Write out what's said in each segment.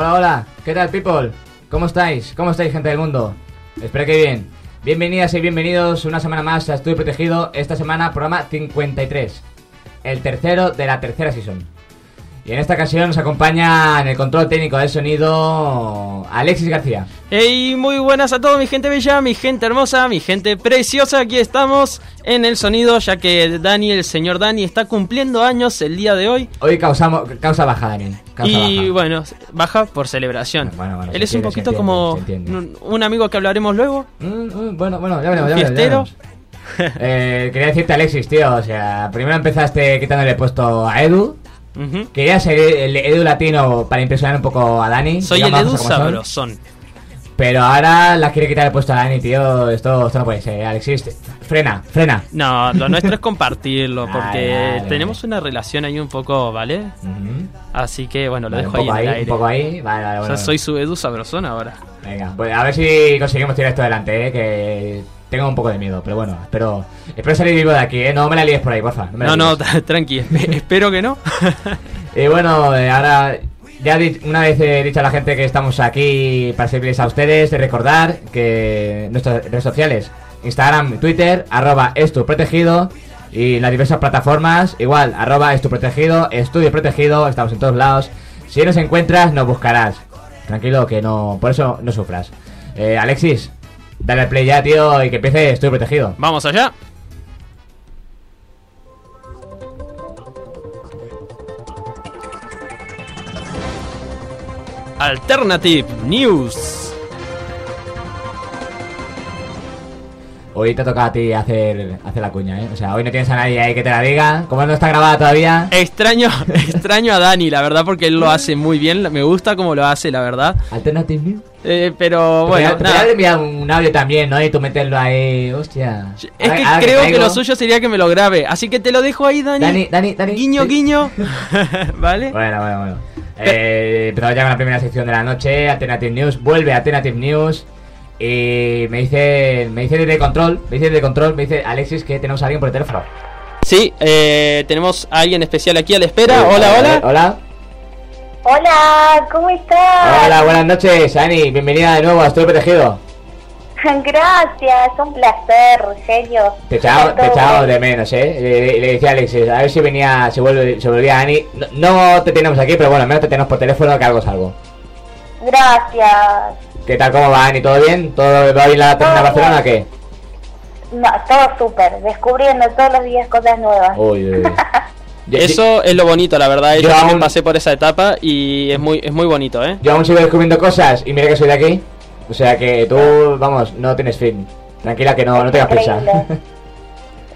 Hola, hola, ¿qué tal, people? ¿Cómo estáis? ¿Cómo estáis, gente del mundo? Espero que bien. Bienvenidas y bienvenidos una semana más a Estudio Protegido. Esta semana, programa 53, el tercero de la tercera season. Y en esta ocasión nos acompaña en el control técnico del sonido Alexis García. Hey, muy buenas a todos, mi gente bella, mi gente hermosa, mi gente preciosa. Aquí estamos en el sonido, ya que Dani, el señor Dani, está cumpliendo años el día de hoy. Hoy causamos, causa baja. Causa y baja. bueno, baja por celebración. Bueno, bueno, Él es un poquito como un, amigo que hablaremos luego. Mm, mm, bueno, bueno, ya veremos, ya veremos, ya Fiestero. veremos. Eh, quería decirte, Alexis, tío, o sea, primero empezaste quitándole puesto a Edu. Quería ser el Edu latino para impresionar un poco a Dani. Soy el Edu. Sabrosón. Pero ahora la quiere quitar el puesto a Dani, tío. Esto, esto no puede ser, Alexis. te- Frena, frena. No, lo nuestro es compartirlo, porque tenemos una relación ahí un poco, ¿vale? Así que bueno, lo dejo ahí poco en el ahí, aire. un poco ahí. Vale, vale, O sea, soy su Edu Sabrosón ahora. Venga, pues a ver si conseguimos tirar esto adelante, eh. Que tengo un poco de miedo, pero bueno, espero, espero salir vivo de aquí, eh. No me la líes por ahí, porfa. No, no, tra- tranqui, espe- espero que no. Y bueno, eh, ahora ya una vez he dicho a la gente que estamos aquí para servirles a ustedes, de recordar que nuestras redes sociales, Instagram, Twitter, arroba protegido y las diversas plataformas, igual, arroba protegido, estudio protegido, estamos en todos lados. Si nos encuentras, nos buscarás. Tranquilo, que no, por eso no sufras. Eh, Alexis, dale al play ya, tío, y que empiece estudio protegido. Vamos allá. Alternative News. Hoy te toca a ti hacer, hacer la cuña, ¿eh? O sea, hoy no tienes a nadie ahí que te la diga. Como no está grabada todavía, Extraño, extraño a Dani, la verdad, porque él lo hace muy bien. Me gusta cómo lo hace, la verdad. Alternative News. Eh, pero bueno, Te podría nada. haber enviado un audio también, ¿no? Y tú meterlo ahí, hostia. Es que ahora creo que lo suyo sería que me lo grabe. Así que te lo dejo ahí, Dani. Dani, Dani, Dani. Guiño, sí. guiño. ¿Vale? Bueno, bueno, bueno. Eh, empezamos ya con la primera sección de la noche, Alternative News. Vuelve Alternative News. Y me dice, me dice desde control, me dice desde control, me dice Alexis que tenemos a alguien por el teléfono. Sí, eh, tenemos a alguien especial aquí a la espera. Hola, hola. Hola. Hola, ¿cómo estás? Hola, buenas noches, Ani. Bienvenida de nuevo a Estoy Protegido. Gracias, un placer, Rogelio. Te echaba, te echaba de menos, ¿eh? Le, le decía a Alexis, a ver si venía, se, vuelve, se volvía Ani. No, no te tenemos aquí, pero bueno, al menos te tenemos por teléfono, que algo es algo. Gracias. ¿Qué tal, cómo va, Ani? ¿Todo bien? ¿Todo va bien la tercera Barcelona o qué? No, todo súper, descubriendo todos los días cosas nuevas. Uy, uy, Eso es lo bonito, la verdad. Yo, Yo también aún- pasé por esa etapa y es muy, es muy bonito, ¿eh? Yo aún sigo descubriendo cosas y mira que soy de aquí. O sea que tú, vamos, no tienes fin. Tranquila que no, no tengas prisa.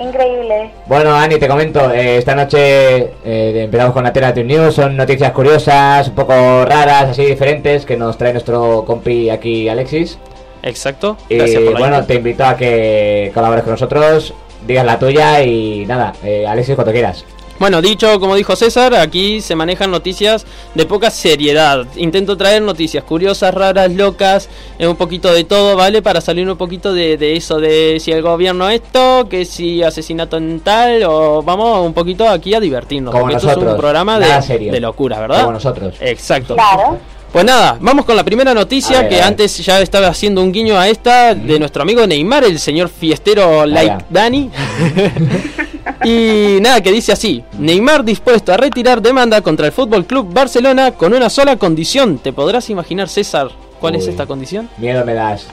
Increíble. Bueno, Ani, te comento, eh, esta noche eh, empezamos con Alternative News, son noticias curiosas, un poco raras, así diferentes, que nos trae nuestro compi aquí, Alexis. Exacto. Y Gracias por la bueno, te invito a que colabores con nosotros, digas la tuya y nada, eh, Alexis, cuando quieras. Bueno, dicho como dijo César, aquí se manejan noticias de poca seriedad. Intento traer noticias curiosas, raras, locas, eh, un poquito de todo, ¿vale? Para salir un poquito de, de eso de si el gobierno esto, que si asesinato en tal, o vamos un poquito aquí a divertirnos. Como porque esto es nosotros, un programa de, de locura, ¿verdad? Como nosotros. Exacto. Claro. Pues nada, vamos con la primera noticia ver, que antes ya estaba haciendo un guiño a esta de nuestro amigo Neymar, el señor fiestero like. Dani. y nada, que dice así, Neymar dispuesto a retirar demanda contra el Fútbol Club Barcelona con una sola condición. ¿Te podrás imaginar, César, cuál es esta condición? Miedo me das.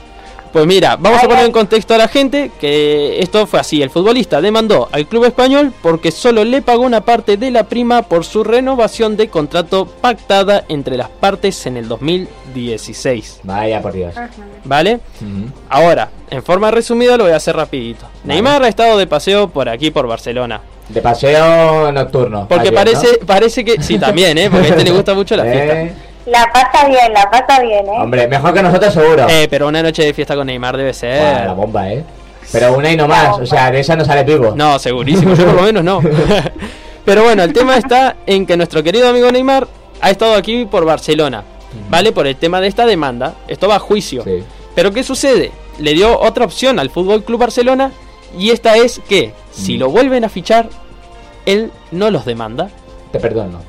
Pues mira, vamos a poner ay. en contexto a la gente que esto fue así. El futbolista demandó al club español porque solo le pagó una parte de la prima por su renovación de contrato pactada entre las partes en el 2016. Vaya por Dios. ¿Vale? Ahora, en forma resumida lo voy a hacer rapidito. Neymar ha estado de paseo por aquí, por Barcelona. De paseo nocturno. Porque parece, parece que. Sí, también, ¿eh? Porque a este le gusta mucho la fiesta. Eh, La pasa bien, la pasa bien, ¿eh? Hombre, mejor que nosotros seguro. Eh, pero una noche de fiesta con Neymar debe Buah, ser. la bomba, eh. Pero una y no más, o sea, de esa no sales vivo. No, segurísimo, yo por lo menos no. Pero bueno, el tema está en que nuestro querido amigo Neymar ha estado aquí por Barcelona, ¿vale? Por el tema de esta demanda. Esto va a juicio. Sí. Pero ¿qué sucede? Le dio otra opción al Fútbol Club Barcelona y esta es que si lo vuelven a fichar, él no los demanda. Te perdono.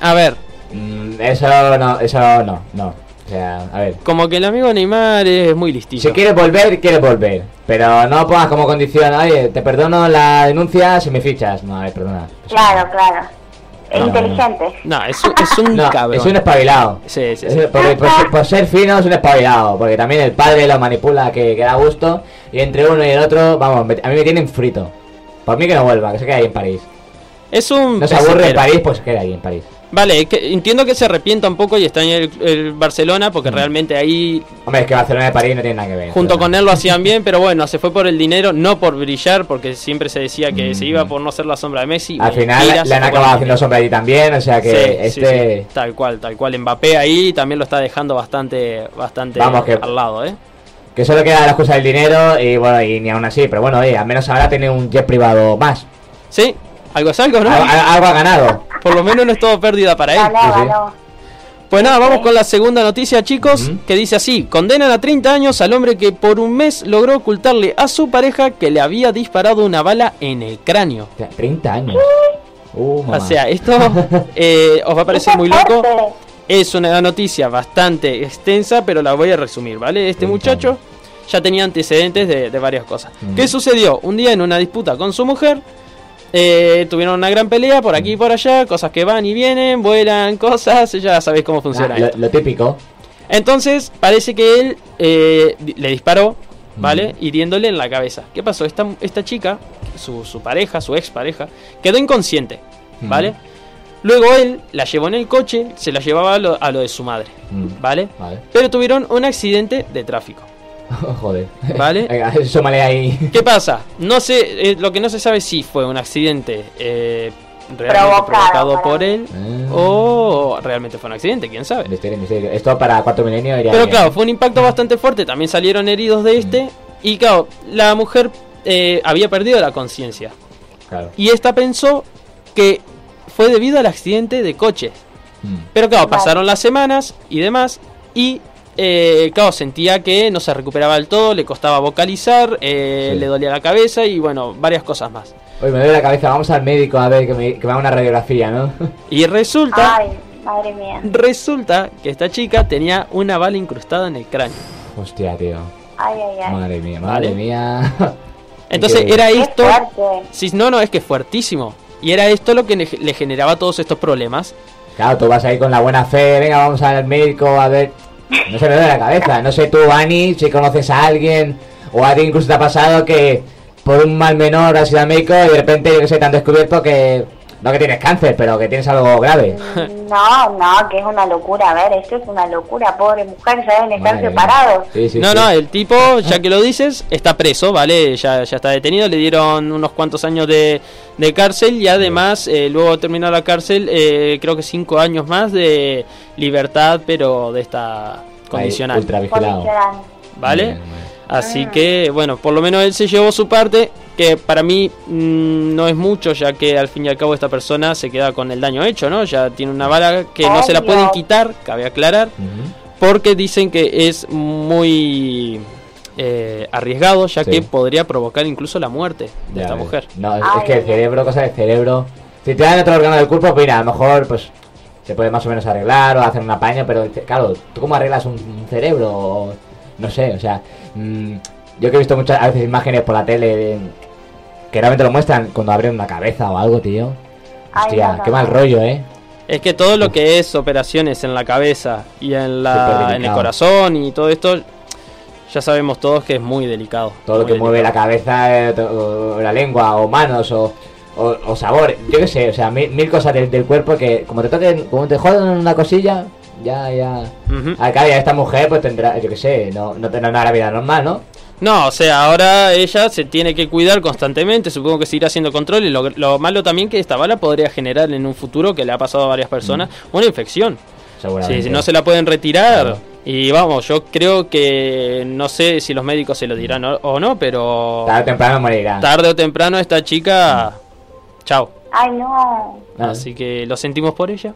A ver, Mm, eso no, eso no, no. O sea, a ver. como que el amigo Neymar es muy listillo. Si quieres volver, quieres volver. Pero no pongas como condición, oye, te perdono la denuncia si me fichas. No, a ver, perdona. Claro, claro. Es No, inteligente. No, es, un- es un No, cabrón. es un espabilado. Sí, sí, Es- sí. Por, por ser- por ser fino es un espabilado. Porque también el padre lo manipula que, que da gusto. Y entre uno y el otro, vamos, me- a mí me tienen frito. Por mí que no vuelva, que se quede ahí en París. Es un No se aburre en. París, pues se queda ahí en París. Vale, que entiendo que se arrepienta un poco y está en el, el Barcelona porque Mm. realmente ahí Hombre, es que Barcelona y París no tienen nada que ver. junto con él lo hacían bien, pero bueno, se fue por el dinero, no por brillar, porque siempre se decía que Mm. se iba por no ser la sombra de Messi. Al final le han acabado haciendo sombra allí también, o sea que Sí, este... sí, tal cual, tal cual. Mbappé ahí también lo está dejando bastante, bastante Vamos, que- al lado, ¿eh? Que solo queda las cosas del dinero y bueno, y ni aún así, pero bueno, oye, al menos ahora tiene un jet privado más. Sí, algo es algo, ¿no? Algo, ha ganado. Por lo menos no es todo pérdida para él. Ganó, ganó. Pues nada, vamos con la segunda noticia, chicos, que dice así: condenan a 30 años al hombre que por un mes logró ocultarle a su pareja que le había disparado una bala en el cráneo. O sea, 30 años. Uh, O sea, esto eh, os va a parecer muy loco. Es una noticia bastante extensa, pero la voy a resumir, ¿vale? Este 30 muchacho ya tenía antecedentes de, de varias cosas. ¿Qué sucedió? Un día en una disputa con su mujer, eh, tuvieron una gran pelea por aquí y por allá, cosas que van y vienen, vuelan, cosas, ya sabéis cómo funciona Ah, lo, típico. Entonces, parece que él eh, le disparó, ¿vale? Mm. Hiriéndole en la cabeza. ¿Qué pasó? Esta, esta chica, su, su pareja, su ex pareja, quedó inconsciente, ¿vale? Mm. Luego él la llevó en el coche, se la llevaba a lo, a lo de su madre, Mm. ¿vale? Vale. Pero tuvieron un accidente de tráfico. Joder. Vale. Venga, súmale ahí. ¿Qué pasa? No sé, eh, lo que no se sabe si fue un accidente eh, realmente Provocado, por él Ah. o realmente fue un accidente, quién sabe. Misterio, misterio. Esto para cuarto milenio iría Pero bien. claro, fue un impacto bastante fuerte. También salieron heridos de este. Y claro, la mujer eh, había perdido la conciencia. Claro. Y esta pensó que fue debido al accidente de coche. Mm. Pero claro, Vale. pasaron las semanas y demás. Y eh, claro, sentía que no se recuperaba del todo, le costaba vocalizar, eh, Sí. le dolía la cabeza y bueno, varias cosas más. Oye, me duele la cabeza, vamos al médico a ver que me, que me haga una radiografía, ¿no? Y resulta, Ay, madre mía. resulta que esta chica tenía una bala incrustada en el cráneo. Hostia, tío. Ay, ay, ay. Madre mía, Vale. madre mía. Entonces era esto... Sí, no, no, es que es fuertísimo. Y era esto lo que le generaba todos estos problemas. Claro, tú vas ahí con la buena fe, venga, vamos al médico a ver. No se me duele la cabeza. No sé tú, Ani, si conoces a alguien o a ti incluso te ha pasado que por un mal menor has ido al médico y de repente, yo que sé, te han descubierto que no que tienes cáncer, pero que tienes algo grave. No, no, que es una locura. A ver, esto es una locura. Pobre mujer, ya deben estar Madre mía. separados. Sí, sí, no, sí. no, el tipo, ya que lo dices, está preso, ¿vale? Ya, ya está detenido, le dieron unos cuantos años de, de cárcel y además, eh, luego terminó la cárcel, eh, creo que cinco años más de libertad, pero de esta Ahí, condicional, ultra vigilado. Condicional. ¿vale? Bien, bien. Así que, bueno, por lo menos él se llevó su parte, que para mí mm, no es mucho, ya que al fin y al cabo esta persona se queda con el daño hecho, ¿no? Ya tiene una bala que no se la pueden quitar, cabe aclarar, Ujú. porque dicen que es muy eh, arriesgado, ya Sí. que podría provocar incluso la muerte de Ya esta mujer. No, es que el cerebro, cosa del cerebro. Si te dan otro órgano del cuerpo, pues mira, a lo mejor pues se puede más o menos arreglar o hacer un apaño, pero claro, ¿tú cómo arreglas un cerebro? No sé, o sea, mm, yo que he visto muchas a veces imágenes por la tele de- que realmente lo muestran cuando abren una cabeza o algo, tío. Ay, Hostia, no, qué mal rollo, ¿eh? Es que todo lo que es operaciones en la cabeza y en, la, en el corazón y todo esto, ya sabemos todos que es muy delicado. Todo lo que mueve la cabeza, eh, o la lengua, o manos, o, o, o sabor, yo qué sé, o sea, mil, mil cosas del, del cuerpo que como te toquen, como te jodan una cosilla, ya, ya... Acá ya esta mujer pues tendrá, yo qué sé, no, no tendrá una vida normal, ¿no? No, o sea, ahora ella se tiene que cuidar constantemente, supongo que seguirá haciendo control y lo, lo malo también que esta bala podría generar en un futuro, que le ha pasado a varias personas, una infección. Sí, si no se la pueden retirar. Claro. Y vamos, yo creo que no sé si los médicos se lo dirán o, o no, pero Tarde o temprano morirá. tarde o temprano esta chica... Chao. Ay, no. Así que lo sentimos por ella.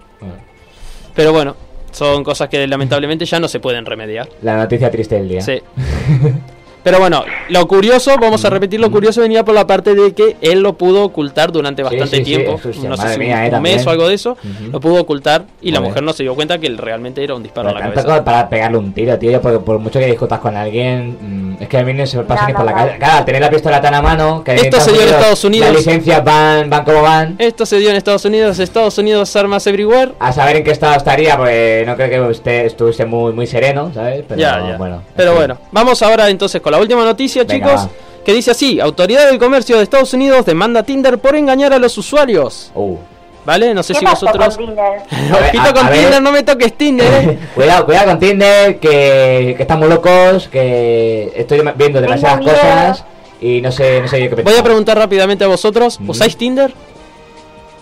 Pero bueno, son cosas que lamentablemente ya no se pueden remediar. La noticia triste del día. Sí. Pero bueno, lo curioso, vamos a repetir, lo curioso venía por la parte de que él lo pudo ocultar durante bastante sí, sí, tiempo, sí, no sé si mía, un mes también. o algo de eso, Ujú. lo pudo ocultar y la mujer no se dio cuenta que realmente era un disparo Pero a la tanto cabeza. para pegarle un tiro, tío, porque por mucho que discutas con alguien, mm, es que a mí no se me pasa No, ni no, por la no. calle. Claro, tener la pistola tan a mano, que Esto se dio en Estados Unidos. Las licencias van, van como van. Esto se dio en Estados Unidos, Estados Unidos armas everywhere. A saber en qué estado estaría, pues no creo que usted estuviese muy, muy sereno, ¿sabes? Pero ya, ya. bueno. Pero bueno, vamos ahora entonces con la última noticia, Venga, chicos, va. que dice así, Autoridad del Comercio de Estados Unidos demanda a Tinder por engañar a los usuarios. Uh. ¿Vale? No sé ¿Qué si vosotros... con Tinder? Ojito con ver. No me toques Tinder, eh. cuidado, cuidado con Tinder, que, que estamos locos, que estoy viendo demasiadas cosas y no sé, no sé yo qué pensar. Voy a preguntar rápidamente a vosotros, Mm. ¿usáis Tinder?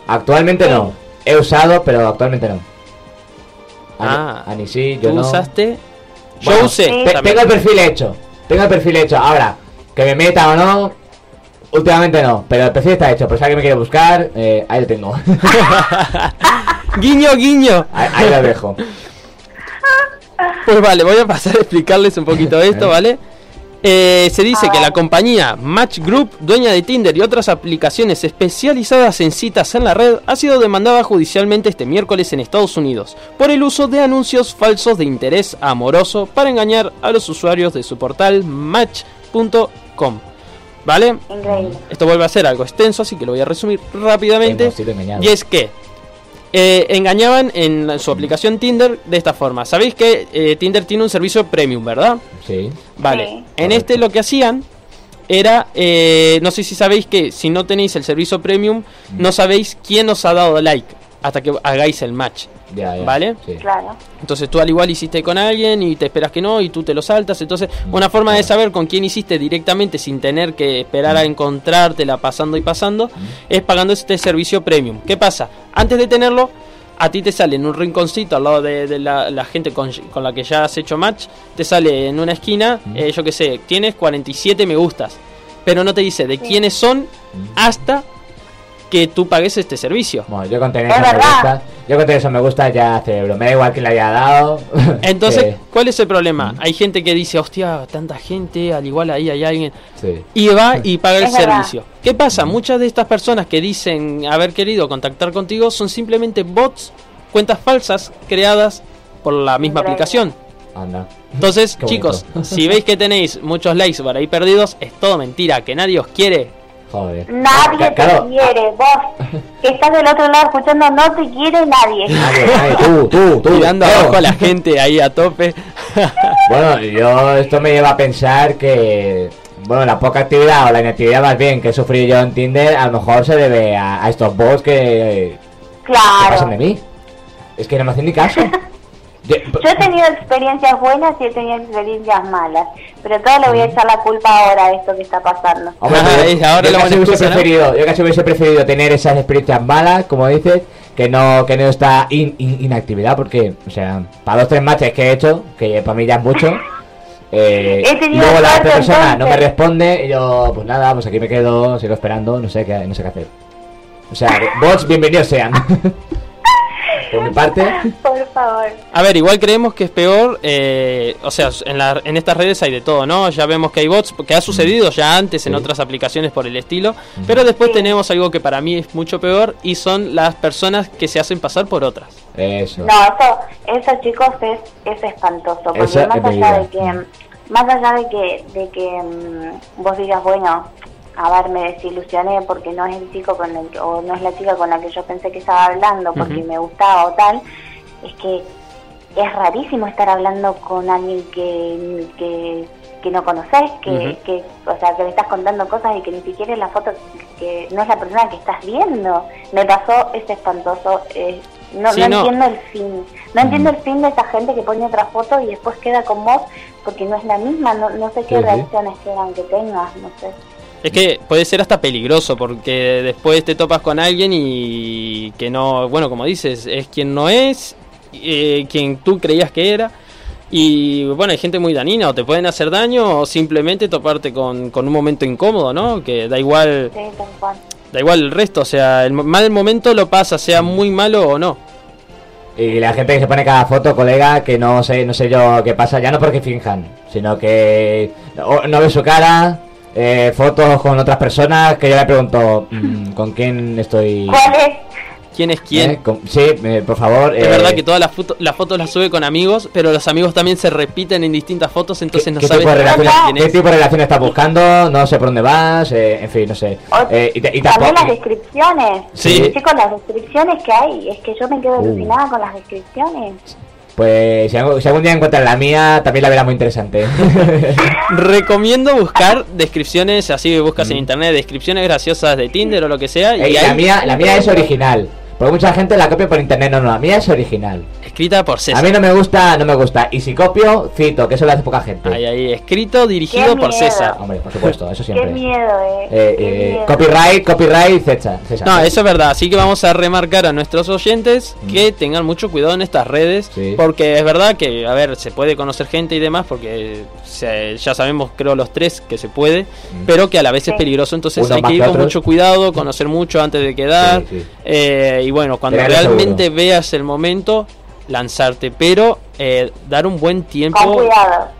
Actualmente no. He usado, pero actualmente no. Ah. Ani, Ani sí, yo ¿Tú no. usaste? Yo Bueno, usé. Tengo el perfil hecho. Tengo el perfil hecho. Ahora, que me meta o no, últimamente no. Pero el perfil está hecho. Por si alguien me quiere buscar, eh, ahí lo tengo. guiño, guiño. ahí, ahí lo dejo. Pues vale, voy a pasar a explicarles un poquito esto, ¿vale? Eh, se dice que la compañía Match Group, dueña de Tinder y otras aplicaciones especializadas en citas en la red, ha sido demandada judicialmente este miércoles en Estados Unidos por el uso de anuncios falsos de interés amoroso para engañar a los usuarios de su portal Match.com. ¿Vale? Increíble. Esto vuelve a ser algo extenso, así que lo voy a resumir rápidamente. Y es que eh, engañaban en su aplicación Tinder de esta forma. Sabéis que eh, Tinder tiene un servicio premium, ¿verdad? Sí. Vale. Sí. En Correcto. este lo que hacían era, eh, no sé si sabéis que si no tenéis el servicio premium, no sabéis quién os ha dado like hasta que hagáis el match. Ya, ya. ¿Vale? Sí. Claro. Entonces tú al igual hiciste con alguien y te esperas que no y tú te lo saltas. Entonces una forma de saber con quién hiciste directamente sin tener que esperar a encontrártela pasando y pasando es pagando este servicio premium. ¿Qué pasa? Antes de tenerlo, a ti te sale en un rinconcito al lado de, de la, la gente con, con la que ya has hecho match, te sale en una esquina, eh, yo que sé, tienes 47 me gustas, pero no te dice de quiénes son hasta que tú pagues este servicio. Bueno, yo con tener Es eso me verdad. gusta. Yo con tener eso me gusta ya cerebro. Me da igual quién le haya dado. Entonces, Que- ¿cuál es el problema? Hay gente que dice, hostia, tanta gente, al igual ahí hay alguien. sí. Y va y paga el Es verdad. servicio. ¿Qué pasa? Muchas de estas personas que dicen haber querido contactar contigo son simplemente bots, cuentas falsas creadas por la misma Increíble. aplicación. Anda. Entonces, chicos, si veis que tenéis muchos likes por ahí perdidos, es todo mentira, que nadie os quiere. Joder. Nadie claro. te quiere. Vos, que estás del otro lado escuchando, no te quiere nadie. Nadie, nadie, tú, tú, tú. Tirando Leo. abajo a la gente ahí a tope. Bueno, yo esto me lleva a pensar que bueno, la poca actividad o la inactividad más bien que he sufrido yo en Tinder a lo mejor se debe a, a estos bots que, que pasan de Claro. mí. Es que no me hacen ni caso. Yo- Yo he tenido experiencias buenas y he tenido experiencias malas, pero todo le voy a echar la culpa ahora a esto que está pasando. Hombre, Ah, es ahora yo lo casi hubiese empezar, ¿no? preferido, yo casi hubiese preferido tener esas experiencias malas, como dices, que no que no esta in- in- inactividad, porque, o sea, para dos tres matches que he hecho, que para mí ya es mucho, eh, luego la otra persona no me responde y yo, pues nada, pues aquí me quedo, sigo esperando, no sé qué, no sé qué hacer. O sea, bots, bienvenidos sean. Por mi parte, Por favor. A ver, igual creemos que es peor, eh, o sea, en, la- en estas redes hay de todo, ¿no? Ya vemos que hay bots, que ha sucedido ya antes en otras aplicaciones por el estilo, pero después Sí. tenemos algo que para mí es mucho peor y son las personas que se hacen pasar por otras. eso. No, eso, eso chicos es, es espantoso, porque más allá de que, más allá de que, de que mm, vos digas, bueno, a ver, me desilusioné porque no es el chico con el, o no es la chica con la que yo pensé que estaba hablando porque me gustaba o tal, es que es rarísimo estar hablando con alguien que, que, que no conoces, que, que, o sea, que le estás contando cosas y que ni siquiera es la foto, que no es la persona que estás viendo. Me pasó, es espantoso, es No, Sí, no no. entiendo el fin. No entiendo el fin de esa gente que pone otra foto y después queda con vos porque no es la misma. No, no sé qué Sí, sí. reacción esperan que tengas, no sé. Es que puede ser hasta peligroso porque después te topas con alguien y que no, bueno, como dices, es quien no es, eh, quien tú creías que era. Y bueno, hay gente muy danina, o te pueden hacer daño o simplemente toparte con, con un momento incómodo, ¿no? Que da igual, Sí, tal cual. da igual el resto, o sea, el mal momento lo pasa, sea muy malo o no. Y la gente que se pone cada foto, colega, que no sé, no sé yo qué pasa, ya no porque finjan, sino que no, no ve su cara, eh, fotos con otras personas, que yo le pregunto, mm, ¿con quién estoy? ¿Cuál es? ¿Quién es quién? Eh, con- sí, eh, por favor. Es eh, verdad que todas las, foto- las fotos las sube con amigos, pero los amigos también se repiten en distintas fotos, entonces ¿Qué, no sabes qué tipo de relación estás buscando? No sé por dónde vas, eh, en fin, no sé. Eh, y, te- y También las descripciones. Sí. Chicos, las descripciones que hay. Es que yo me quedo Uh. alucinada con las descripciones. Pues si, algo- si algún día encuentras la mía, también la verás muy interesante. Recomiendo buscar descripciones, así buscas en internet, descripciones graciosas de Tinder o lo que sea, y Ey, hay la, mía, la mía es original. Porque mucha gente la copia por internet, no, no, la mía es original. escrita por César. A mí no me gusta, no me gusta. Y si copio, cito, que eso lo hace poca gente. Ahí, ahí, escrito, dirigido Qué por miedo. César. Hombre, por supuesto, eso Qué siempre. miedo, eh. Eh, Qué eh, miedo. copyright, copyright, César. César. No, eso es verdad, así que vamos a remarcar a nuestros oyentes que tengan mucho cuidado en estas redes, Mm. Sí. porque es verdad que, a ver, se puede conocer gente y demás, porque se- ya sabemos, creo, los tres que se puede, pero que a la vez es peligroso, entonces Mm. Uno hay que ir que con otros. mucho cuidado, conocer mucho antes de quedar, Sí, sí. eh, y bueno, cuando realmente seguro. veas el momento, lanzarte, pero eh, dar un buen tiempo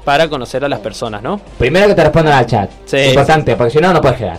para conocer a las personas, ¿no? Primero que te respondan al chat. Sí. Importante, porque si no, no puedes quedar.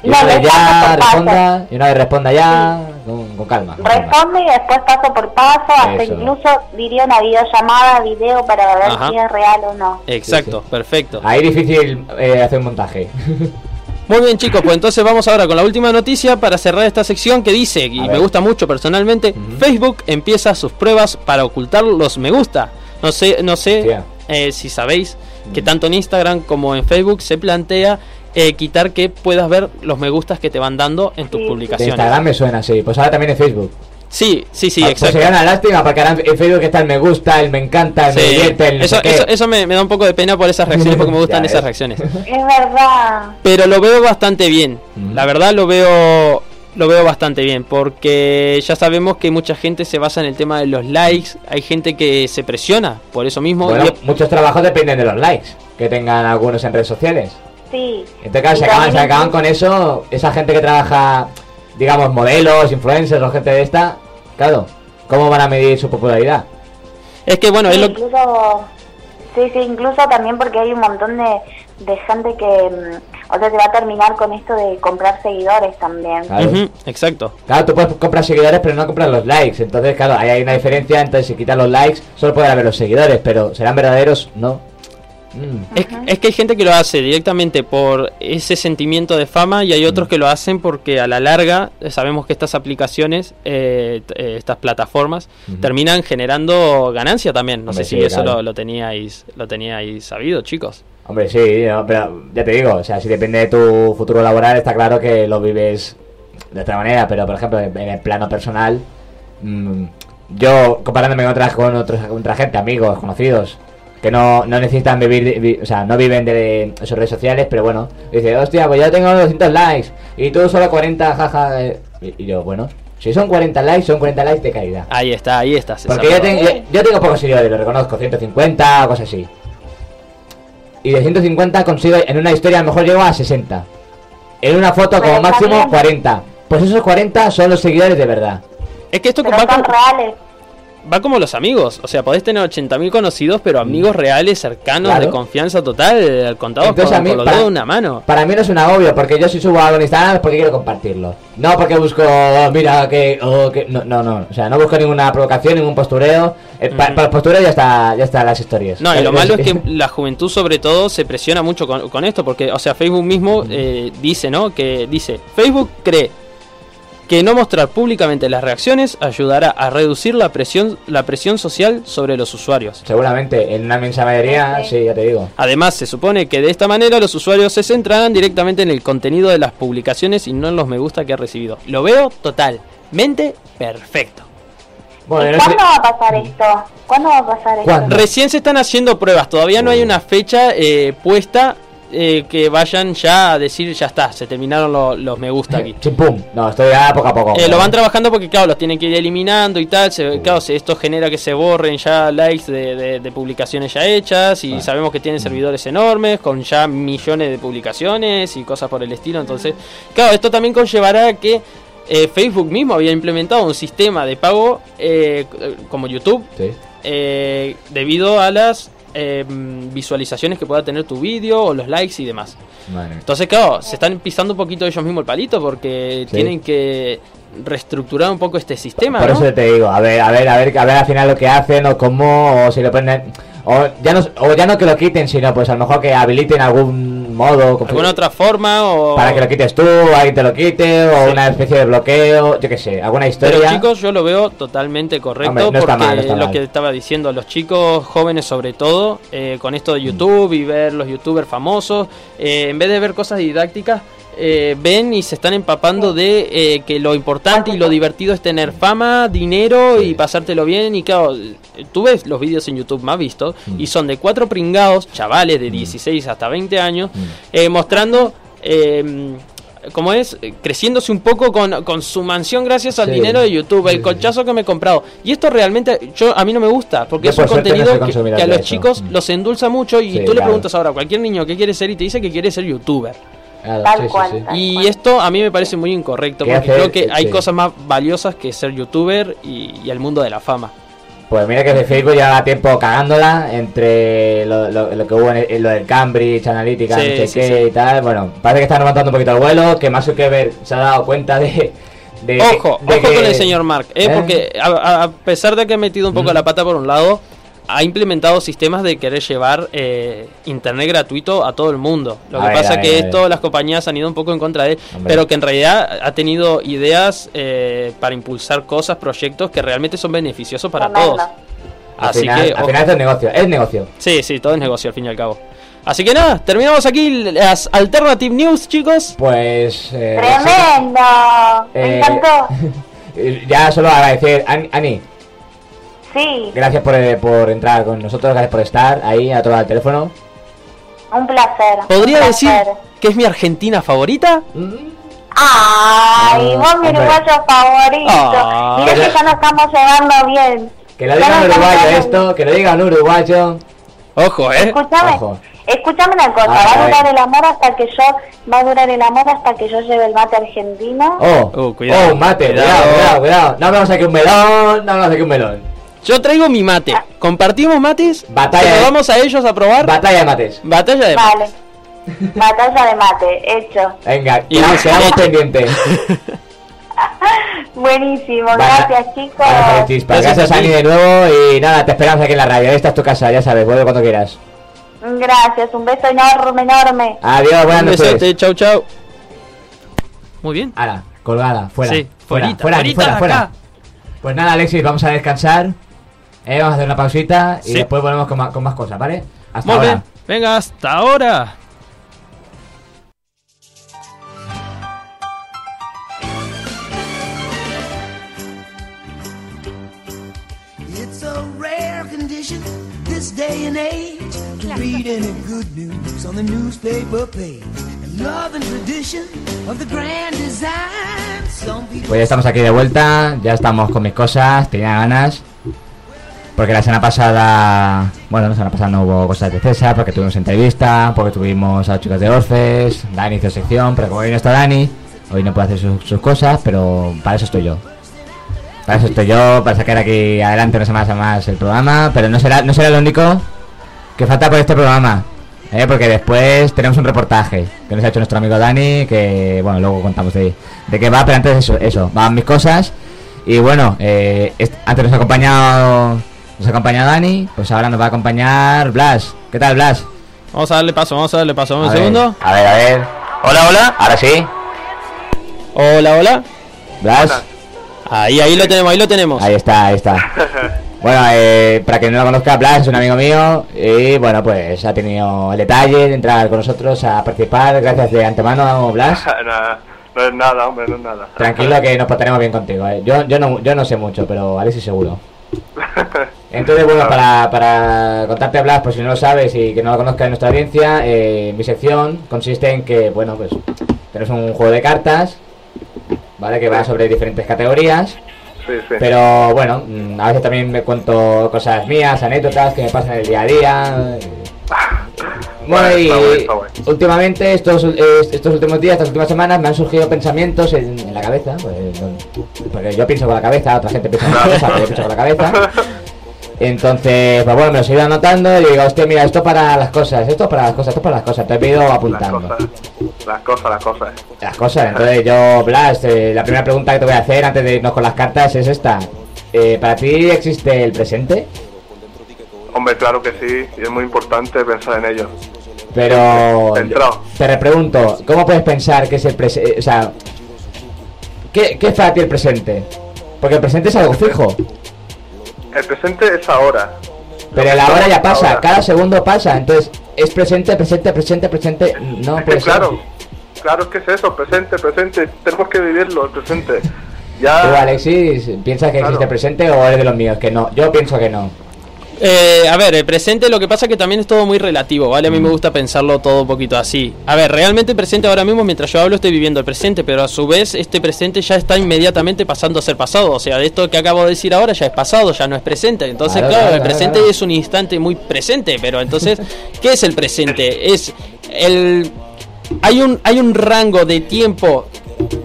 Y No, una vez no, ya responda, y una vez responda ya, con, con calma. con calma. Responde y después paso por paso, hasta Eso. incluso diría una videollamada, video para ver Ajá. si es real o no. Exacto, sí. perfecto. Ahí difícil eh, hacer un montaje. Muy bien chicos, pues entonces vamos ahora con la última noticia para cerrar esta sección que dice, y me gusta mucho personalmente, Facebook empieza sus pruebas para ocultar los me gusta. No sé, no sé eh, si sabéis que tanto en Instagram como en Facebook se plantea eh, quitar que puedas ver los me gustas que te van dando en tus Sí. De publicaciones. Instagram me suena así, pues ahora también en Facebook. Sí, sí, sí, Ah, Pues exacto. sería una lástima porque ahora en Facebook está el me gusta, el me encanta, el me divierte, el no eso, sé qué. eso, eso me, me da un poco de pena por esas reacciones porque me gustan esas reacciones. Es verdad. Pero lo veo bastante bien. La verdad lo veo lo veo bastante bien porque ya sabemos que mucha gente se basa en el tema de los likes, hay gente que se presiona por eso mismo. Bueno, y- muchos trabajos dependen de los likes que tengan algunos en redes sociales. Sí. Entonces, claro, se acaban, se acaban con eso, esa gente que trabaja, digamos, modelos, influencers o gente de esta, claro, ¿cómo van a medir su popularidad? es que bueno, Sí, es lo incluso, sí, sí, incluso también porque hay un montón de, de gente que, mm, o sea, se va a terminar con esto de comprar seguidores también. Claro. Exacto. Claro, tú puedes comprar seguidores, pero no comprar los likes. Entonces, claro, ahí hay una diferencia. Entonces, si quitas los likes, solo pueden haber los seguidores, pero ¿serán verdaderos? No. Mm. Es, es que hay gente que lo hace directamente por ese sentimiento de fama y hay Mm. otros que lo hacen porque a la larga sabemos que estas aplicaciones, eh, eh, estas plataformas, terminan generando ganancia también. No Hombre, sé si sí, eso claro. lo, lo teníais lo teníais sabido, chicos. Hombre, sí, no, pero ya te digo, o sea, si depende de tu futuro laboral, está claro que lo vives de otra manera, pero por ejemplo, en el plano personal, mm, yo comparándome con otra, con otros, con otra gente, amigos, conocidos, que no, no necesitan vivir, de- vi- o sea, no viven de sus redes sociales, pero bueno, dice, hostia, pues yo tengo 200 likes y tú solo 40, jaja, eh", y, y yo, bueno, si son 40 likes, son 40 likes de calidad. Ahí está, ahí está. César. Porque yo, tengo yo, yo tengo pocos seguidores, lo reconozco, 150 o cosas así. Y de 150 consigo, en una historia a lo mejor llego a 60. En una foto como máximo también- 40. Pues esos 40 son los seguidores de verdad. Es que esto Pero va, son reales. Va como los amigos. O sea, podés tener 80.000 conocidos, pero amigos reales, cercanos, Mm. Claro. de confianza total, al contado Entonces, con, a mí, con los para- de una mano. Para mí no es un agobio, porque yo si subo algo en Instagram es porque quiero compartirlo. No porque busco, oh, mira, que, oh, que... No, no, no. O sea, no busco ninguna provocación, ningún postureo. Eh, pa-. Para el postureo ya está, ya están las historias. No, y lo malo es que la juventud sobre todo se presiona mucho con, con esto, porque, o sea, Facebook mismo eh, dice, ¿no? Que dice, Facebook cree que no mostrar públicamente las reacciones ayudará a reducir la presión, la presión social sobre los usuarios. Seguramente, en una inmensa mayoría, sí, ya te digo. Además, se supone que de esta manera los usuarios se centrarán directamente en el contenido de las publicaciones y no en los me gusta que ha recibido. Lo veo totalmente perfecto. Bueno, ¿Y no sé- cuándo va a pasar esto? ¿Cuándo va a pasar esto? ¿Cuándo? Recién se están haciendo pruebas, todavía no hay una fecha eh, puesta eh, que vayan ya a decir ya está, se terminaron lo- los me gusta aquí. Chimpum. No, estoy ya poco a poco. Eh, lo van trabajando porque, claro, los tienen que ir eliminando y tal. Se, claro, esto genera que se borren ya likes de, de- de publicaciones ya hechas. Y sabemos que tienen servidores enormes con ya millones de publicaciones y cosas por el estilo. Entonces, claro, esto también conllevará que eh, Facebook mismo había implementado un sistema de pago eh, como YouTube Sí. eh, debido a las eh, visualizaciones que pueda tener tu vídeo o los likes y demás. Entonces, claro, se están pisando un poquito ellos mismos el palito porque Sí. tienen que reestructurar un poco este sistema, Por ¿no? eso te digo, a ver, a ver, a ver, a ver al final lo que hacen o cómo, o si lo ponen, o ya no, o ya no que lo quiten, sino pues a lo mejor que habiliten algún modo, como- ¿Alguna otra forma o...? para que lo quites tú, alguien te lo quite, o Sí. una especie de bloqueo, yo qué sé, alguna historia. Pero chicos, yo lo veo totalmente correcto Hombre, no está porque mal, no está lo que estaba diciendo, los chicos jóvenes sobre todo, eh, con esto de YouTube y ver los youtubers famosos, eh, en vez de ver cosas didácticas, eh, ven y se están empapando de eh, que lo importante y lo divertido es tener fama, dinero y pasártelo bien. Y claro, tú ves los vídeos en YouTube más vistos Mm. y son de cuatro pringados, chavales de 16 hasta 20 años, Mm. eh, mostrando... Eh, como es, creciéndose un poco con, con su mansión gracias al Sí. dinero de YouTube, el colchazo que me he comprado. Y esto realmente yo a mí no me gusta, porque es un contenido que, a los eso. chicos Mm. los endulza mucho y Sí, tú le claro. preguntas ahora a cualquier niño qué quiere ser y te dice que quiere ser youtuber. Claro, Tal sí, cual, sí. tal Y cual. esto a mí me parece muy incorrecto, ¿Qué porque hacer? creo que hay Sí. cosas más valiosas que ser youtuber y, y el mundo de la fama. Pues mira que de Facebook lleva tiempo cagándola entre lo, lo- lo que hubo en, el- lo del Cambridge Analytica, no sé qué y tal. Bueno, parece que están levantando un poquito el vuelo, que más que ver se ha dado cuenta de... de Ojo, de ojo que- con el señor Mark, ¿eh? ¿Eh? porque a, a- a pesar de que ha metido un poco Mm. la pata por un lado, ha implementado sistemas de querer llevar eh, internet gratuito a todo el mundo. Lo que ver, pasa es que esto las compañías han ido un poco en contra de él, Hombre. pero que en realidad ha tenido ideas eh, para impulsar cosas, proyectos que realmente son beneficiosos para todos. Al Así final, que, al final es negocio, es negocio. sí, sí, todo es negocio al fin y al cabo. Así que nada, terminamos aquí las Alternative News, chicos. Pues... eh, ¡Tremendo! Me eh, encantó. ya solo agradecer, Ani, Ani, Sí, gracias por, eh, por entrar con nosotros, gracias por estar ahí a todo el teléfono. un placer. ¿Podría un decir placer. que es mi Argentina favorita? ¡Ay! Ah, vos mi uruguayo favorito. Ah. Mira que ya nos estamos llevando bien. Que lo diga un uruguayo esto, que lo diga un uruguayo. Ojo, eh. Escúchame, Ojo. escúchame una cosa, Ah, va a a durar el amor hasta que yo, va a durar el amor hasta que yo lleve el mate argentino. Oh, Oh, cuidado, oh, un mate, cuidado. cuidado, cuidado, cuidado. No hablamos aquí un melón, no hablamos aquí un melón. Yo traigo mi mate. Compartimos mates. Batalla lo vamos a ellos a probar. Batalla de mates. Batalla de Vale. mates. Batalla de mate, hecho. Venga, Y dice, quedamos pendientes. Buenísimo, Vale. gracias chicos. Vale. Gracias. Ani, de nuevo. Y nada, te esperamos aquí en la radio. Esta es tu casa, ya sabes, vuelve cuando quieras. Gracias, un beso enorme, enorme. Adiós, buenas Un noches. besote, chau, chau. Muy bien. Ahora, colgada, fuera. Sí, fuera, fuera, fuera, fuera. Pues nada, Alexis, vamos a descansar. Eh, vamos a hacer una pausita y Sí. después volvemos con más, con más cosas, ¿vale? Hasta Muy ahora. bien. Venga, hasta ahora. It's a rare condition this day and age to read any good news on the newspaper page. And love and tradition of the grand design. Some people Pues ya estamos aquí de vuelta, ya estamos con mis cosas, tenía ganas. Porque la semana pasada, bueno, la semana pasada no hubo cosas de César, porque tuvimos entrevista, porque tuvimos a los chicos de Orfes, Dani hizo sección, pero como hoy no está Dani, hoy no puede hacer sus, sus cosas, pero para eso estoy yo. Para eso estoy yo, para sacar aquí adelante una semana más el programa, pero no será, no será lo único que falta por este programa. ¿eh? Porque después tenemos un reportaje que nos ha hecho nuestro amigo Dani, que bueno, luego contamos de, de qué va, pero antes eso, eso, van mis cosas. Y bueno, eh, antes nos ha acompañado nos ha acompañado Dani, pues ahora nos va a acompañar Blas. ¿Qué tal, Blas? Vamos a darle paso, vamos a darle paso. Un A ver, segundo. A ver, a ver. Hola, hola. Ahora sí. Hola, hola. Blas. Ahí, ahí lo tenemos, ahí lo tenemos. Ahí está, ahí está. Bueno, eh, para quien no lo conozca, Blas es un amigo mío y bueno, pues ha tenido el detalle de entrar con nosotros a participar. Gracias de antemano, Blas. no, No es nada, hombre, no es nada. Tranquilo que nos portaremos bien contigo, ¿eh? Yo, yo, no, yo no sé mucho, pero Alexis seguro. Entonces, bueno, para, para contarte, Blas, por si no lo sabes y que no lo conozca en nuestra audiencia, eh, mi sección consiste en que, bueno, pues tenemos un juego de cartas, ¿vale? Que va sobre diferentes categorías. Sí, sí. Pero bueno, mm, a veces también me cuento cosas mías, anécdotas que me pasan en el día a día. Bueno, y últimamente, estos, es- estos últimos días, estas últimas semanas, me han surgido pensamientos en, en la cabeza. pues, porque yo pienso con la cabeza, otra gente piensa con la cabeza, pero yo pienso con la cabeza. Entonces, pues bueno, me los he ido anotando y digo, hostia, mira, esto para las cosas, esto para las cosas, esto para las cosas. Me he ido Las apuntando cosas, las cosas, las cosas. las cosas. Entonces yo, Blas, eh, la primera pregunta que te voy a hacer antes de irnos con las cartas es esta. Eh, ¿Para ti existe el presente? Hombre, claro que sí, y es muy importante pensar en ello. Pero te repregunto, ¿cómo puedes pensar que es el presente? O sea, ¿qué, ¿qué es para ti el presente? Porque el presente es algo fijo, El presente es ahora. pero el ahora ya pasa, cada segundo pasa, entonces es presente, presente, presente, presente, no Es que claro, claro es que es eso, presente, presente, tenemos que vivirlo, el presente. ¿Tú, Ya, Alexis, piensas que Claro. existe el presente o eres de los míos? Que no, yo pienso que no. Eh, a ver, el presente lo que pasa que también es todo muy relativo, ¿vale? A mí me gusta pensarlo todo un poquito así. A ver, realmente el presente ahora mismo, mientras yo hablo, estoy viviendo el presente, pero a su vez este presente ya está inmediatamente pasando a ser pasado. O sea, de esto que acabo de decir ahora ya es pasado, ya no es presente. Entonces, Claro, claro, claro, el presente claro. es un instante muy presente, pero entonces, ¿qué es el presente? Es el... Hay un, hay un rango de tiempo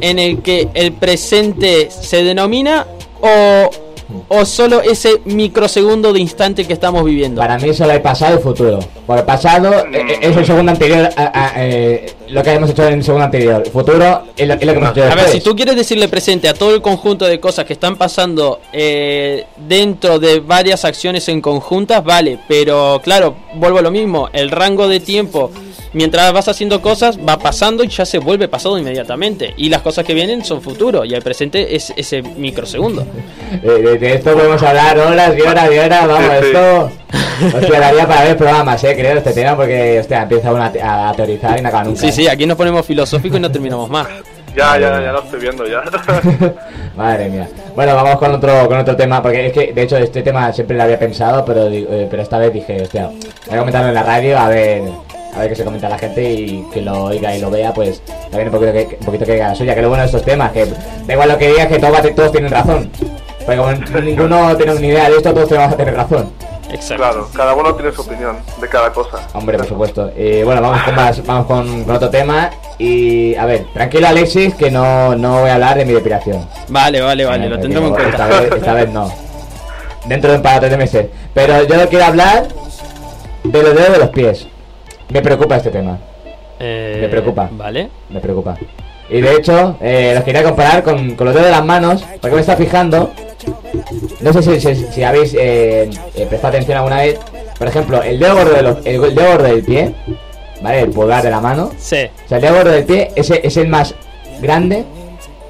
en el que el presente se denomina o, o solo ese microsegundo de instante que estamos viviendo. Para mí solo hay pasado y futuro. Porque el pasado eh, eh, es el segundo anterior a, a, eh, lo que hemos hecho en el segundo anterior. Futuro es lo, es lo que hemos hecho A ver, si tú quieres decirle presente a todo el conjunto de cosas que están pasando eh, dentro de varias acciones en conjuntas, vale, pero claro, vuelvo a lo mismo, el rango de tiempo, mientras vas haciendo cosas, va pasando y ya se vuelve pasado inmediatamente. Y las cosas que vienen son futuro, y el presente es ese microsegundo. Eh, de, de esto podemos hablar horas y horas y horas, vamos, Sí, sí. esto... Hostia, daría para ver programas, eh, creo, este tema, porque, hostia, empieza uno a, a teorizar y no acaba nunca. Sí, eh. Sí, aquí nos ponemos filosóficos y no terminamos más. ya, ya, ya lo estoy viendo ya. Madre mía. Bueno, vamos con otro con otro tema, porque es que, de hecho, este tema siempre lo había pensado, pero eh, pero esta vez dije, hostia, voy a comentarlo en la radio, a ver a ver qué se comenta la gente y que lo oiga y lo vea, pues también un poquito que, un poquito que diga la suya, que lo bueno de estos temas, que da igual lo que digas, que todos, todos tienen razón. Porque como ninguno tiene ni idea de esto, todos tenemos que tener razón. Exacto. claro, cada uno tiene su opinión de cada cosa. Hombre, por supuesto. Eh, bueno, vamos con más, vamos con, con otro tema. Y a ver, tranquilo Alexis, que no, no voy a hablar de mi depilación. Vale, vale, vale, Eh, lo tendremos en cuenta. Esta vez, esta vez no. Dentro de un par de meses. Pero yo quiero hablar de los dedos de los pies. Me preocupa este tema. Eh, Me preocupa. Vale. Me preocupa. Y de hecho, eh, los quería comparar con, con los dedos de las manos, porque me está fijando. No sé si, si- si habéis eh, eh, prestado atención alguna vez. Por ejemplo, el dedo gordo, de los- el, dedo gordo del pie, ¿vale? El pulgar de la mano. Sí. O sea, el dedo gordo del pie es, el- es el más grande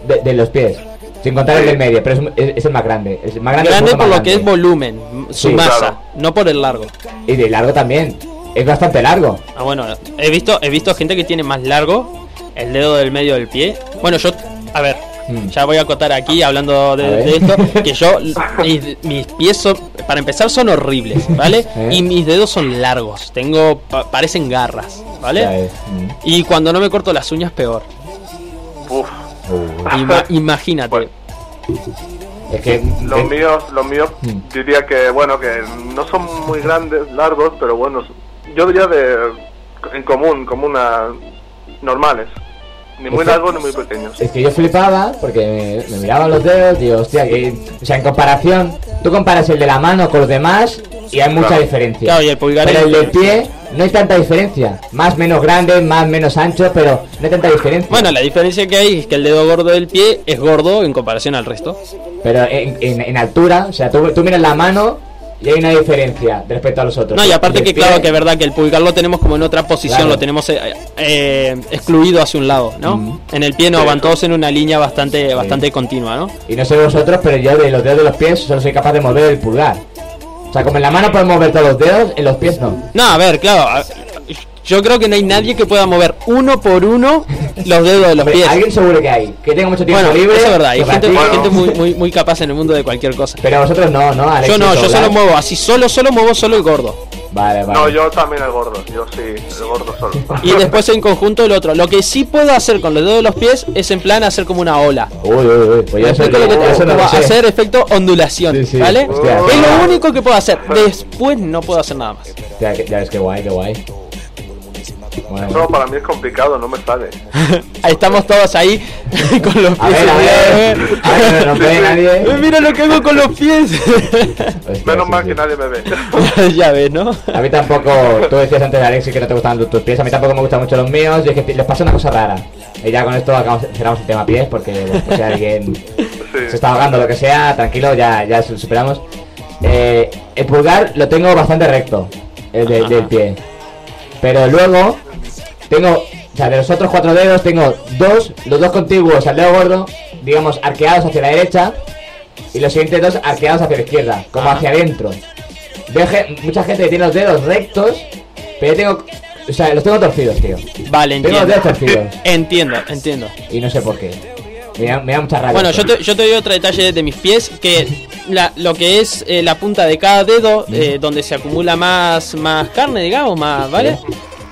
de, de los pies. Sin contar el del medio, pero es, es- es el más grande. Es el más grande, por más lo que es volumen, su Sí, masa, claro. no por el largo. Y de largo también. Es bastante largo. Ah, bueno, he visto, he visto gente que tiene más largo el dedo del medio del pie. Bueno, yo, a ver, Mm. ya voy a acotar aquí hablando de, esto, que yo, mis, mis pies son, para empezar son horribles, ¿vale? ¿Eh? Y mis dedos son largos, tengo, pa- parecen garras, ¿vale? Mm. Y cuando no me corto las uñas, peor. Uf. Ima- imagínate. Bueno. Es que. los eh, míos, los míos Mm. diría que, bueno, que no son muy grandes, largos, pero bueno, yo diría de, en común, común a normales. Ni muy Es que- largos ni muy pequeños. Es que yo flipaba porque me, me miraba los dedos, digo, hostia, que. O sea, en comparación, tú comparas el de la mano con los demás y hay mucha Claro. diferencia. Claro, y el pulgar pero el del pie no hay tanta diferencia. Más menos grande, más menos ancho, pero no hay tanta diferencia. Bueno, la diferencia que hay es que el dedo gordo del pie es gordo en comparación al resto. Pero en, en- en altura, o sea, tú, tú miras la mano y hay una diferencia respecto a los otros. No, y aparte que claro que es verdad que el pulgar lo tenemos como en otra posición, Claro. lo tenemos eh, eh, excluido hacia un lado, ¿no? Mm. En el pie no, van todos en una línea bastante bastante continua, ¿no? Y no sé vosotros, pero yo de los dedos de los pies solo soy capaz de mover el pulgar. O sea, como en la mano podemos mover todos los dedos, en los pies no. No, a ver, claro, Yo creo que no hay nadie que pueda mover uno por uno los dedos de los pies. alguien seguro que hay, que tenga mucho tiempo Bueno, libre. eso es verdad, hay que gente, muy, muy, muy capaz en el mundo de cualquier cosa. Pero vosotros no, ¿no? Alexis Yo no, yo solo muevo así, solo, solo muevo solo el gordo. Vale, vale. No, yo también el gordo. Yo sí, el gordo solo. Y después en conjunto el otro. Lo que sí puedo hacer con los dedos de los pies es en plan hacer como una ola. Uy, uy, uy. Pues ya eso, explico lo que te- no hacer efecto ondulación, Sí, sí, ¿vale? hostia. es lo único que puedo hacer. Después no puedo hacer nada más. Ya, que- ya ves qué guay, qué guay. Bueno, Eso para mí es complicado, no me sale. Ahí estamos todos ahí con los A pies. ver, a ver. A ver, no ve nadie. Eh, Mira lo que hago con los pies. Hostia, Menos sí, mal sí. que nadie me ve. ya ves, ¿no? A mí tampoco, tú decías antes de Alexis que no te gustaban tus- pies, a mí tampoco me gustan mucho los míos, y es que les pasa una cosa rara. Y ya con esto acabamos, cerramos el tema pies, porque después si alguien se Sí. está ahogando lo que sea, tranquilo, ya, ya su- superamos. Eh, el pulgar lo tengo bastante recto, el de- del pie. Pero luego, tengo, o sea, de los otros cuatro dedos, tengo dos, los dos contiguos al dedo gordo, digamos, arqueados hacia la derecha, y los siguientes dos arqueados hacia la izquierda, como Ajá. hacia adentro. Veo que mucha gente que tiene los dedos rectos, pero yo tengo, o sea, los tengo torcidos, tío. Vale, Tengo los entiendo. dedos torcidos, Entiendo, entiendo. y no sé por qué. Me da, me da mucha rabia. Bueno, yo te, yo te doy otro detalle de mis pies, que la, lo que es eh, la punta de cada dedo, eh, donde se acumula más, más carne, digamos, más, ¿vale?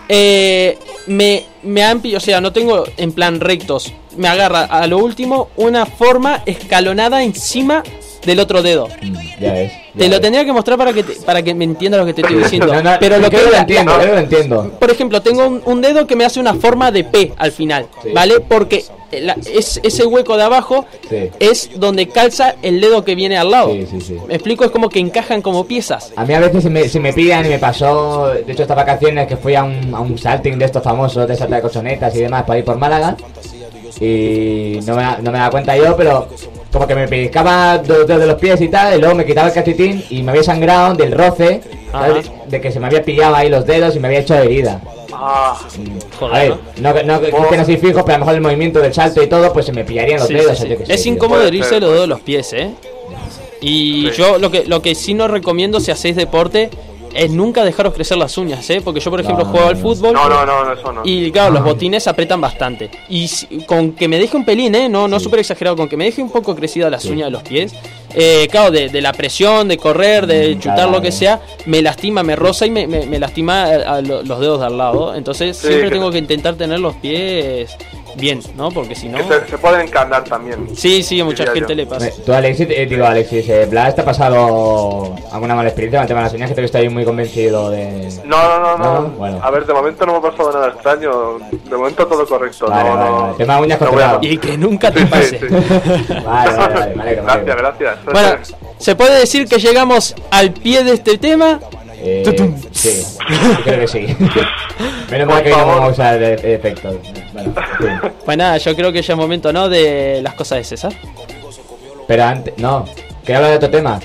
Eh, me, me pi- o sea, no tengo en plan rectos, me agarra a lo último una forma escalonada encima del otro dedo. Mm, Ya ves. ya Te lo ves. tendría que mostrar para que te- para que me entiendas lo que te estoy diciendo. No, no, Pero lo que es lo entiendo, la- lo entiendo. por ejemplo, tengo un, un dedo que me hace una forma de P al final, Sí. ¿vale? Porque la- es, ese hueco de abajo Sí. es donde calza el dedo que viene al lado. Sí, sí, sí. Me explico, es como que encajan como piezas. A mí a veces se me, se me pillan y me pasó, de hecho estas vacaciones que fui a un, a un salting de estos famosos, de salta de colchonetas y demás, para ir por Málaga. Y no me, da- no me daba cuenta yo, pero como que me pellizcaba dos dedos de los pies y tal, y luego me quitaba el cachitín y me había sangrado del roce, de que se me había pillado ahí los dedos y me había hecho herida. Ah, Joder, A ver, no, que- no que estén así fijos, pero a lo mejor el movimiento del salto y todo, pues se me pillarían los Sí, dedos. sí, sí. Es incómodo herirse los dedos de los pies, ¿eh? Y Sí. yo lo que, lo que sí no recomiendo si hacéis deporte es nunca dejaros crecer las uñas, ¿eh? Porque yo, por ejemplo, No, juego no, al fútbol. no, no, no, eso no. Y claro, los botines apretan bastante. Y si- con que me deje un pelín, ¿eh? No, no Sí. súper exagerado, con que me deje un poco crecida las Sí. uñas de los pies. eh, claro, de, de la presión, de correr, de Mm, chutar claro. lo que sea, me lastima, me roza y me, me- me lastima a, a lo- los dedos de al lado. Entonces Sí, siempre que- tengo que intentar tener los pies bien, ¿no? Porque si no... Se, se pueden encarnar también. Sí, sí, a mucha gente yo. le pasa. Eh, Tú, Alexis, eh, digo, Alexis, eh, Blas, ¿te ha pasado alguna mala experiencia con el tema de las uñas? Que te he visto ahí muy convencido de... No, no, no, no. No, bueno. A ver, de momento no me ha pasado nada extraño. De momento todo correcto. Vale, no, vale, no. vale. Tema uñas controlado. Y que nunca te pase. sí, sí. Vale, vale, vale. Gracias, gracias. Bueno, se puede decir que llegamos al pie de este tema. Eh, sí, creo que sí. Menos mal que no vamos a usar de efectos. Bueno. Pues nada, yo creo que ya es momento, ¿no? De las cosas de César. Pero antes, no, quiero hablar de otro tema.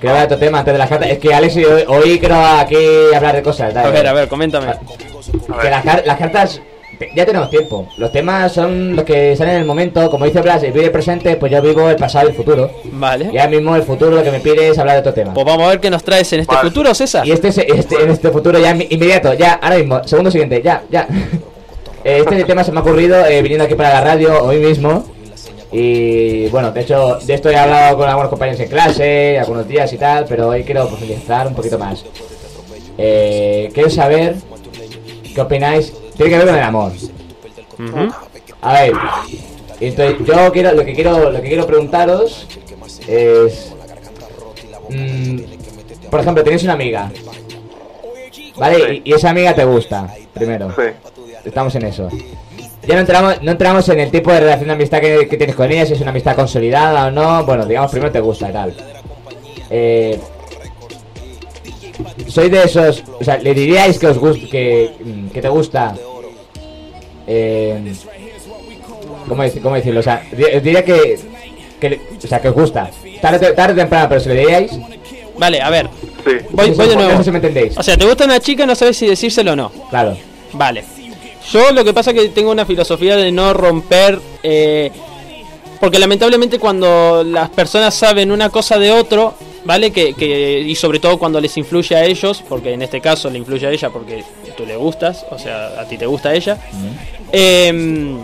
Quiero hablar de otro tema antes de las cartas. Es que Alexis, hoy, hoy quiero aquí hablar de cosas. dale. A ver, a ver, coméntame. A Que las cartas, ya tenemos tiempo. Los temas son los que salen en el momento. Como dice Blas, el vive el presente, pues yo vivo el pasado y el futuro. Y Vale. ahora mismo el futuro lo que me pide es hablar de otro tema. Pues vamos a ver qué nos traes en este Vale. futuro, César. Y este, es- este en este futuro ya inmediato, ya, ahora mismo, segundo siguiente, ya, ya. Eh, Este tema se me ha ocurrido eh, viniendo aquí para la radio hoy mismo. Y bueno, de hecho, de esto he hablado con algunos compañeros en clase, algunos días y tal, pero hoy quiero profundizar un poquito más. Eh, quiero saber qué opináis. Tiene que ver con el amor. A ver, entonces yo quiero, lo que quiero, lo que quiero preguntaros es, mm, por ejemplo, tenéis una amiga, ¿vale? Y, y esa amiga te gusta, primero. Sí. Estamos en eso. Ya no entramos, no entramos en el tipo de relación de amistad que, que tienes con ella, si es una amistad consolidada o no. Bueno, digamos, primero te gusta y tal. Eh, soy de esos, o sea, le diríais que os gusta, que, que te gusta. Eh, ¿cómo, dec- cómo decirlo? O sea, diría que, o sea, que os gusta. Tarde, tarde o temprano, pero si le diríais. Vale, a ver. Sí. Voy, no sé voy de si- nuevo. No sé si me entendéis. O sea, te gusta una chica y no sabes si decírselo o no. Claro. Vale. Yo lo que pasa es que tengo una filosofía de no romper. eh, porque lamentablemente cuando las personas saben una cosa de otro, ¿vale? Que, que, y sobre todo cuando les influye a ellos, porque en este caso le influye a ella porque tú le gustas, o sea, a ti te gusta ella. Em,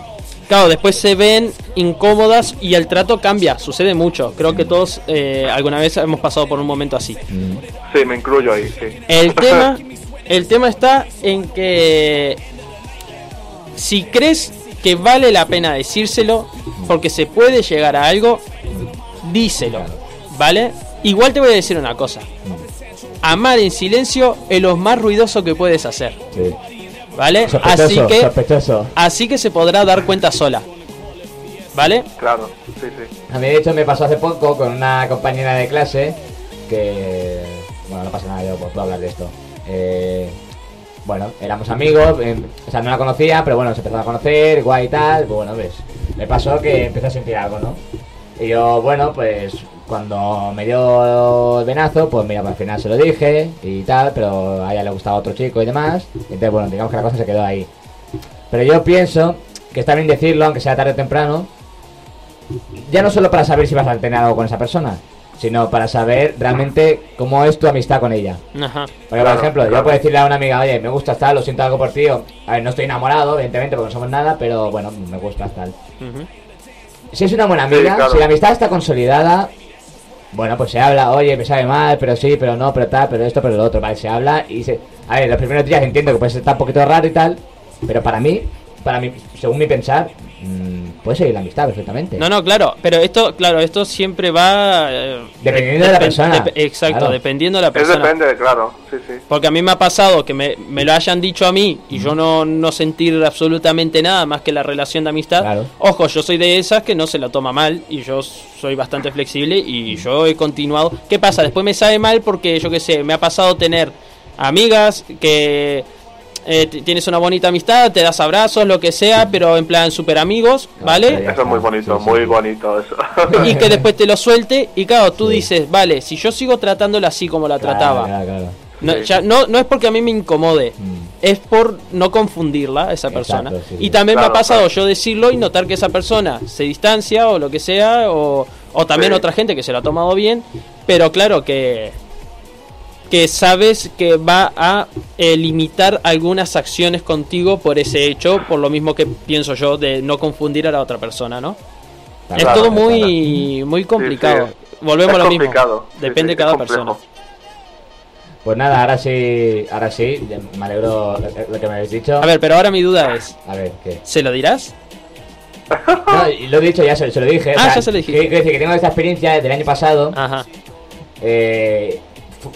claro, después se ven incómodas y el trato cambia, sucede mucho. Creo que todos eh, alguna vez hemos pasado por un momento así. Sí, me incluyo ahí, sí. El tema, el tema está en que si crees que vale la pena decírselo, porque se puede llegar a algo, díselo, ¿vale? Igual te voy a decir una cosa. Amar en silencio es lo más ruidoso que puedes hacer, Sí. ¿vale? Así Sospechoso, que, sospechoso. así que se podrá dar cuenta sola, ¿vale? Claro, sí, sí. A mí de hecho me pasó hace poco con una compañera de clase que... Bueno, no pasa nada, yo puedo hablar de esto. Eh, bueno, éramos amigos, eh, o sea, no la conocía, pero bueno, se empezó a conocer, guay y tal. pues Bueno, ves, me pasó que empecé a sentir algo, ¿no? Y yo, bueno, pues cuando me dio el venazo, pues mira, pues al final se lo dije y tal, pero a ella le gustaba otro chico y demás. Entonces, bueno, digamos que la cosa se quedó ahí. Pero yo pienso que está bien decirlo, aunque sea tarde o temprano, ya no solo para saber si vas a tener algo con esa persona, sino para saber realmente cómo es tu amistad con ella. Ajá. Porque, Claro, por ejemplo, yo puedo decirle a una amiga, oye, me gusta tal, lo siento algo por ti, o, a ver, no estoy enamorado, evidentemente, porque no somos nada, pero bueno, me gusta tal. Ujú. Si es una buena Sí, amiga, claro. si la amistad está consolidada, bueno, pues se habla, oye, me sabe mal, pero sí, pero no, pero tal, pero esto, pero lo otro, vale, se habla y se... A ver, los primeros días entiendo que puede estar un poquito raro y tal, pero para mí, para mí, según mi pensar, mm, puede seguir la amistad perfectamente. No, no, claro, pero esto, claro, esto siempre va... eh, Dependiendo de la persona, exacto, claro. dependiendo de la Es persona. depende, claro, sí, sí. Porque a mí me ha pasado que me, me lo hayan dicho a mí y yo no, no sentir absolutamente nada más que la relación de amistad. Claro. Ojo, yo soy de esas que no se la toma mal y yo soy bastante flexible y yo he continuado. ¿Qué pasa? Después me sabe mal porque yo qué sé, me ha pasado tener amigas que eh, tienes una bonita amistad, te das abrazos, lo que sea, pero en plan super amigos, ¿vale? Ya Eso es muy bonito, sí, sí. muy bonito eso. Y que después te lo suelte y claro, tú Sí. dices, vale, si yo sigo tratándola así como la Claro, trataba. claro, claro. No, Sí. ya- no, no es porque a mí me incomode, Mm. es por no confundirla a esa Exacto, persona. sí, y sí. también me ha pasado claro. yo decirlo y notar que esa persona se distancia o lo que sea, o, o también Sí. otra gente que se lo ha tomado bien, pero claro que que sabes que va a eh, limitar algunas acciones contigo por ese hecho, por lo mismo que pienso yo de no confundir a la otra persona, ¿no? Claro, es todo claro. muy muy complicado. Sí, Volvemos Es a lo mismo. complicado, sí, Depende sí, de cada persona. Pues nada, ahora sí, ahora sí, me alegro lo- que me habéis dicho. A ver, pero ahora mi duda es, A ver, ¿qué? ¿se lo dirás? No, y lo he dicho, ya se, se lo dije. Ah, ya se lo dijiste. que- Quiero decir que tengo esta experiencia desde el año pasado. Ajá. eh,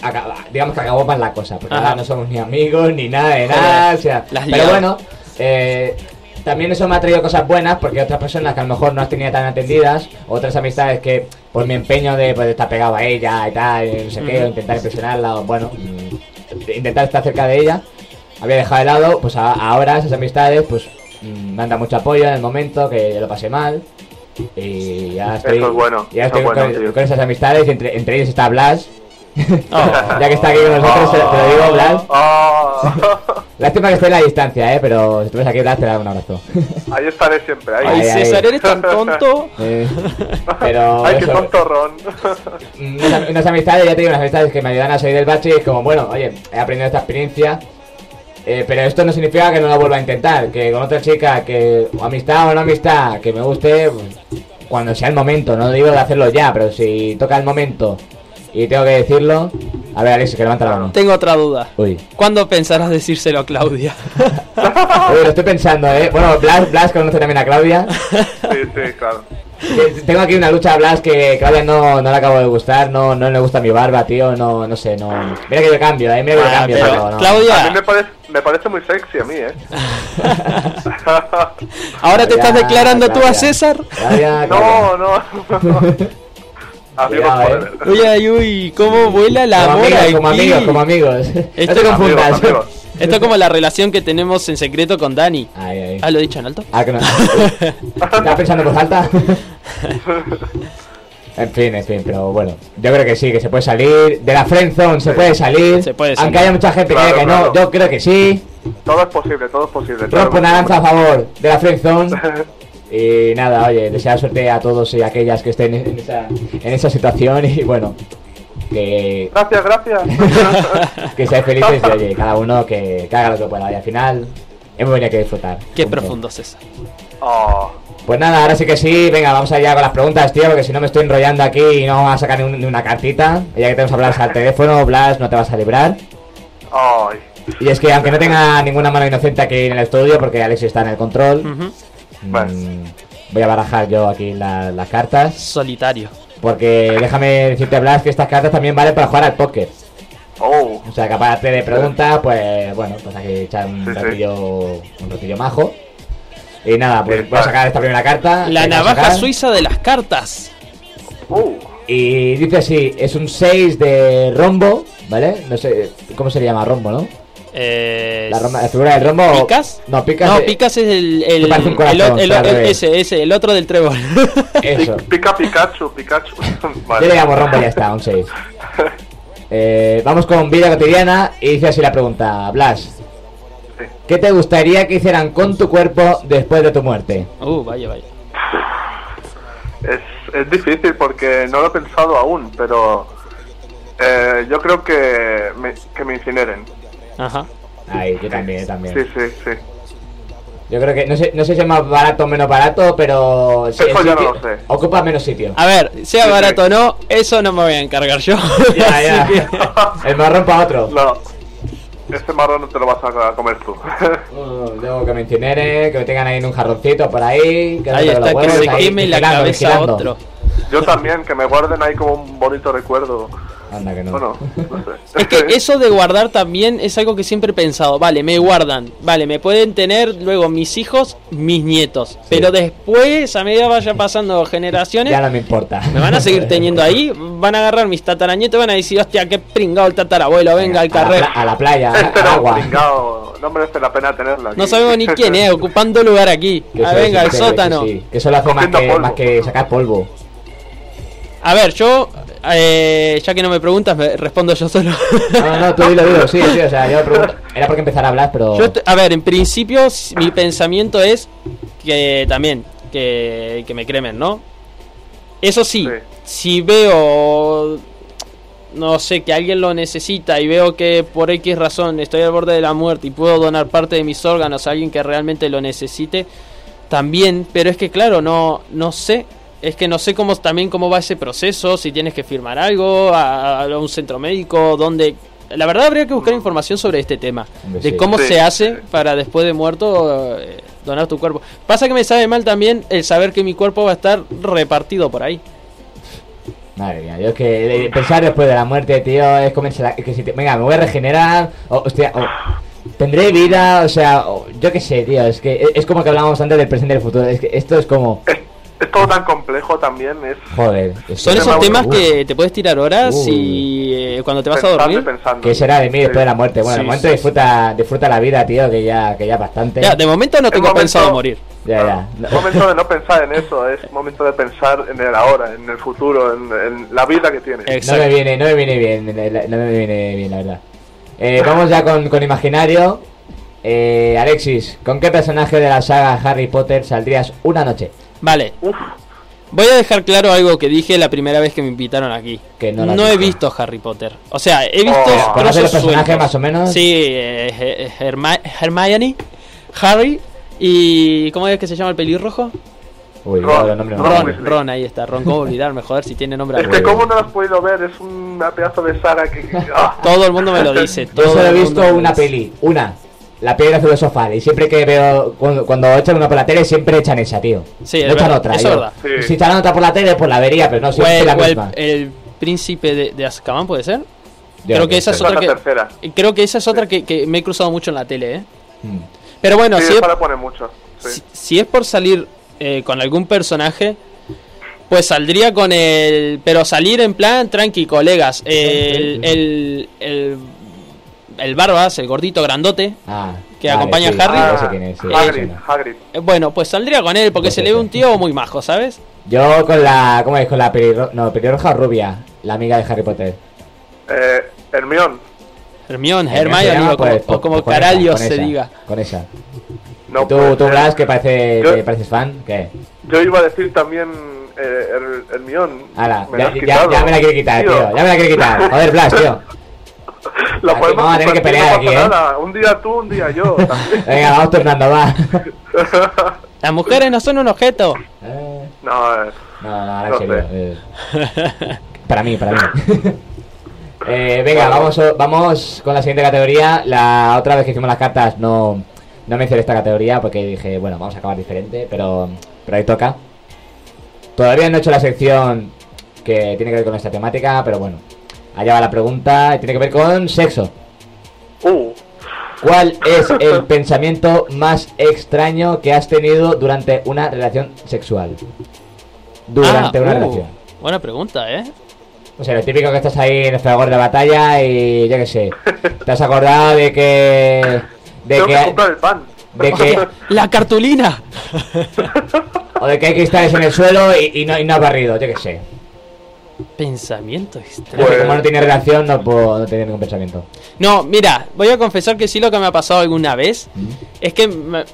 acaba- digamos que acabó mal la cosa, porque ahora no somos ni amigos ni nada de Joder, nada. O sea, pero bueno, eh, también eso me ha traído cosas buenas, porque otras personas que a lo mejor no has tenido tan atendidas, otras amistades que por mi empeño de pues, estar pegado a ella y tal, y no sé qué, o intentar impresionarla, o bueno, mm, intentar estar cerca de ella, había dejado de lado, pues a- ahora esas amistades, pues mm, me han dado mucho apoyo en el momento que yo lo pasé mal. Y ya estoy, Eso es bueno, ya eso estoy es bueno, con, con esas amistades, y entre, entre ellos está Blas, Oh. ya que está aquí con nosotros, te, te lo digo, Blas. Oh. Lástima que esté en la distancia, eh, pero si estuvieras aquí, Blas, te da un abrazo. Ahí estaré siempre, ahí. Ay, ay. César, eres tan tonto. Eh, pero Ay, qué eso, tonto Ron. unas, unas amistades, ya te digo, unas amistades que me ayudan a salir del bache y es como, bueno, oye, he aprendido esta experiencia, eh, pero esto no significa que no la vuelva a intentar, que con otra chica, que o amistad o no amistad, que me guste, pues, cuando sea el momento, no digo de hacerlo ya, pero si toca el momento y tengo que decirlo, a ver, Alex, que levanta la mano. Tengo otra duda. Uy. ¿Cuándo pensarás decírselo a Claudia? Uy, lo estoy pensando, eh. Bueno, Blas, Blas conoce también a Claudia. Sí, sí, claro. Tengo aquí una lucha a Blas que Claudia no, no le acabo de gustar, no, no le gusta mi barba, tío, no, no sé, no. Mira que yo cambio, eh, mira que yo Ah, cambio, pero, pero no. A Claudia, mí me parece, me parece muy sexy a mí, ¿eh? ¿ahora te estás Claudia, declarando tú a Claudia. César? Claudia, Claudia. No, no. Amigos Cuidado, eh. Uy, ay, uy, cómo vuela la como amor amigos, como amigos, como amigos. no Esto- te confundas. Amigos, amigos. Esto es como la relación que tenemos en secreto con Dani. Ay, ay. Ah, lo he dicho en alto. Ah, que no. ¿Estás pensando en voz alta? En fin, en fin, pero bueno, yo creo que sí, que se puede salir. De la friendzone se puede salir. Se puede Aunque salir. haya mucha gente que Claro, diga que no, claro. yo creo que sí. Todo es posible, todo es posible. claro Rompo que una lanza a favor de la friendzone. Y nada, oye, desear suerte a todos y a aquellas que estén en esa, en esa situación y bueno, que, Gracias, gracias. que seáis felices y oye, cada uno que, que haga lo que pueda. Y al final, hemos venido aquí a disfrutar. Qué Punto. profundo, César. Oh, Pues nada, ahora sí que sí, venga, vamos allá con las preguntas, tío, porque si no me estoy enrollando aquí y no vamos a sacar ni, un- ni una cartita. Ya que tenemos a Blas al teléfono, Blas, no te vas a librar. ay. Y es que aunque no tenga ninguna mano inocente aquí en el estudio, porque Alexis está en el control, Ujú. Vale. mm, voy a barajar yo aquí la- las cartas. Solitario. Porque déjame decirte, Blas, que estas cartas también valen para jugar al póker. Oh, O sea, que aparte de preguntas, pues bueno, pues aquí echar un Sí, sí. ratillo, un ratillo majo. Y nada, pues Bien, voy a vale. sacar esta primera carta. La a navaja sacar. suiza de las cartas. uh, Y dice así, es un 6 de rombo, ¿vale? No sé, ¿cómo se le llama rombo, no? Eh, La, romba- la figura del rombo... ¿Picas? No, picas... no, eh, Picas es el, el, que parece un el, corazón, el- pero al el- revés. ese, ese, el otro del trébol. Eso. pica Pikachu, Pikachu. Yo vale. le llamo rombo y ya está, un 6. Eh, vamos con vida cotidiana y dice así la pregunta, Blas. Sí. ¿Qué te gustaría que hicieran con tu cuerpo después de tu muerte? uh, vaya, vaya. Es, es difícil porque no lo he pensado aún, pero eh, yo creo que me, que me incineren. Ajá. Ay, yo también, yo también. Sí, sí, sí. Yo creo que, no sé, no sé si es más barato o menos barato, pero... sí, Eso no lo sé. Ocupa menos sitio. A ver, sea Sí, sí. barato o no, eso no me voy a encargar yo. Ya, ya. Que- El marrón para otro. No, ese marrón no te lo vas a comer tú. Mm, Luego que me incinere, que me tengan ahí en un jarroncito por ahí. Que Ahí está, que se ahí, queme la cabeza a otro. Yo también, que me guarden ahí como un bonito recuerdo. Anda que no. Bueno, no sé. Es que eso de guardar también es algo que siempre he pensado. Vale, me guardan. Vale, me pueden tener luego mis hijos, mis nietos. Pero después, a medida vaya pasando generaciones, Ya no me importa. me van a seguir teniendo ahí. Van a agarrar mis tataranietos y van a decir, hostia, qué pringado el tatarabuelo, venga al A la, carrero. pla- a la playa, Este agua. no merece la pena tenerla. aquí. No sabemos ni quién es, ocupando lugar aquí. Que Ah, venga, en el sótano. sí, sí. Que eso lo hace más que, polvo. más que sacar polvo. A ver, yo, eh, ya que no me preguntas, me respondo yo solo. No, no, tú dilo, dilo, sí, sí, o sea, yo pregunto, era porque empezar a hablar, pero... Yo, a ver, en principio, mi pensamiento es que también, que, que me cremen, ¿no? Eso sí, Sí. si veo, no sé, que alguien lo necesita y veo que por X razón estoy al borde de la muerte y puedo donar parte de mis órganos a alguien que realmente lo necesite, también, pero es que claro, no, no sé. Es que no sé cómo también cómo va ese proceso, si tienes que firmar algo, a, a un centro médico, donde... La verdad habría que buscar información sobre este tema, de cómo Sí, se hace para después de muerto eh, donar tu cuerpo. Pasa que me sabe mal también el saber que mi cuerpo va a estar repartido por ahí. Madre mía, yo es que eh, pensar después de la muerte, tío, es comerse la... Que si te- venga, me voy a regenerar, o, hostia, o tendré vida, o sea, o- yo qué sé, tío, es que es, es como que hablábamos antes del presente y del futuro, es que esto es como... Es, todo tan complejo también, es Joder. es Son que- esos temas que te puedes tirar horas Uh. y eh, cuando te vas a dormir... pensando. ¿Qué será de mí después de la muerte? Bueno, Sí, de momento sí, disfruta, disfruta la vida, tío, que ya, que ya bastante. Ya, de momento no tengo momento- pensado morir. Ya, ya. Es momento de no pensar en eso, es momento de pensar en el ahora, en el futuro, en, en la vida que tienes. No me viene, no me viene bien, no me viene bien, la verdad. Eh, vamos ya con, con imaginario. Eh, Alexis, ¿con qué personaje de la saga Harry Potter saldrías una noche? Vale. Uf, Voy a dejar claro algo que dije la primera vez que me invitaron aquí. Que no no he visto. Harry Potter. O sea, he visto Oh. ¿Conoces los trozos personajes sueltos. más o menos? Sí, eh, Her- Herma- Hermione, Harry y... ¿Cómo es que se llama el pelirrojo? Uy, Ron, yo no Ron ahí está. Ron, ¿cómo olvidarme? Joder, si tiene nombre. es que como no lo has podido ver, es un pedazo de saga que... ah. Todo el mundo me lo dice. Yo todo solo he el visto una peli, una. La piedra filosofal. Y siempre que veo, cuando, cuando echan una por la tele, siempre echan esa, tío. Sí, es echan verdad, otra. es verdad. Sí. Si echaran otra por la tele, pues la vería, pero no, siempre el, la o el- misma. el príncipe de, de Azkaban, ¿puede ser? Yo creo que esa es otra que... tercera. Creo que esa es otra que, que me he cruzado mucho en la tele, ¿eh? Mm. Pero bueno, sí, si, es, esa le pone mucho. Sí. si, si es por salir eh, con algún personaje, pues saldría con el... Pero salir en plan tranqui, colegas. El, el, el, el Barbas, el gordito grandote. Ah, que acompaña sí, a Harry. quién es, sí, Hagrid. Hagrid. eh, Bueno, pues saldría con él porque Pues se le ve un tío muy majo, ¿sabes? Yo con la. ¿Cómo es? Con la pelirroja. No, pelirroja o rubia. La amiga de Harry Potter. Eh, Hermione. Hermione, Se Hermione, o como, pues, o como con esa, caralho se esa, diga. Con esa. No, ¿Y tú, puede tú ser. Blas, que parece, Yo- que pareces fan? ¿Qué? Yo iba a decir también eh, el, el. Ala, me ya, ya me la quiere quitar, tío. Ya me la quiere quitar. Joder, Blas, tío. La Aquí podemos vamos a tener que pelear aquí, ¿eh? Un día tú, un día yo. también. Venga, vamos turnando, va. Las mujeres no son un objeto. Eh, no, eh, No, no, ahora No en serio. sé. eh. Para mí, para mí. Eh, venga, vamos, vamos con la siguiente categoría. La otra vez que hicimos las cartas no, no mencioné esta categoría porque dije, bueno, vamos a acabar diferente, pero, pero ahí toca. Todavía no he hecho la sección que tiene que ver con esta temática, pero bueno. Allá va la pregunta y tiene que ver con sexo. uh, ¿Cuál es el pensamiento más extraño que has tenido durante una relación sexual? Durante Ah, una uh, relación. Buena pregunta, ¿eh? O sea, lo típico que estás ahí en el fragor de batalla y yo qué sé. Te has acordado de que. De tengo que, que. comprar el pan. De que. La cartulina. O de que hay cristales en el suelo y, y no, y no has barrido, yo qué sé. Pensamiento extraño. como no tiene relación, no puedo no tener ningún pensamiento. No, mira, voy a confesar que sí lo que me ha pasado alguna vez ¿Mm? es que me-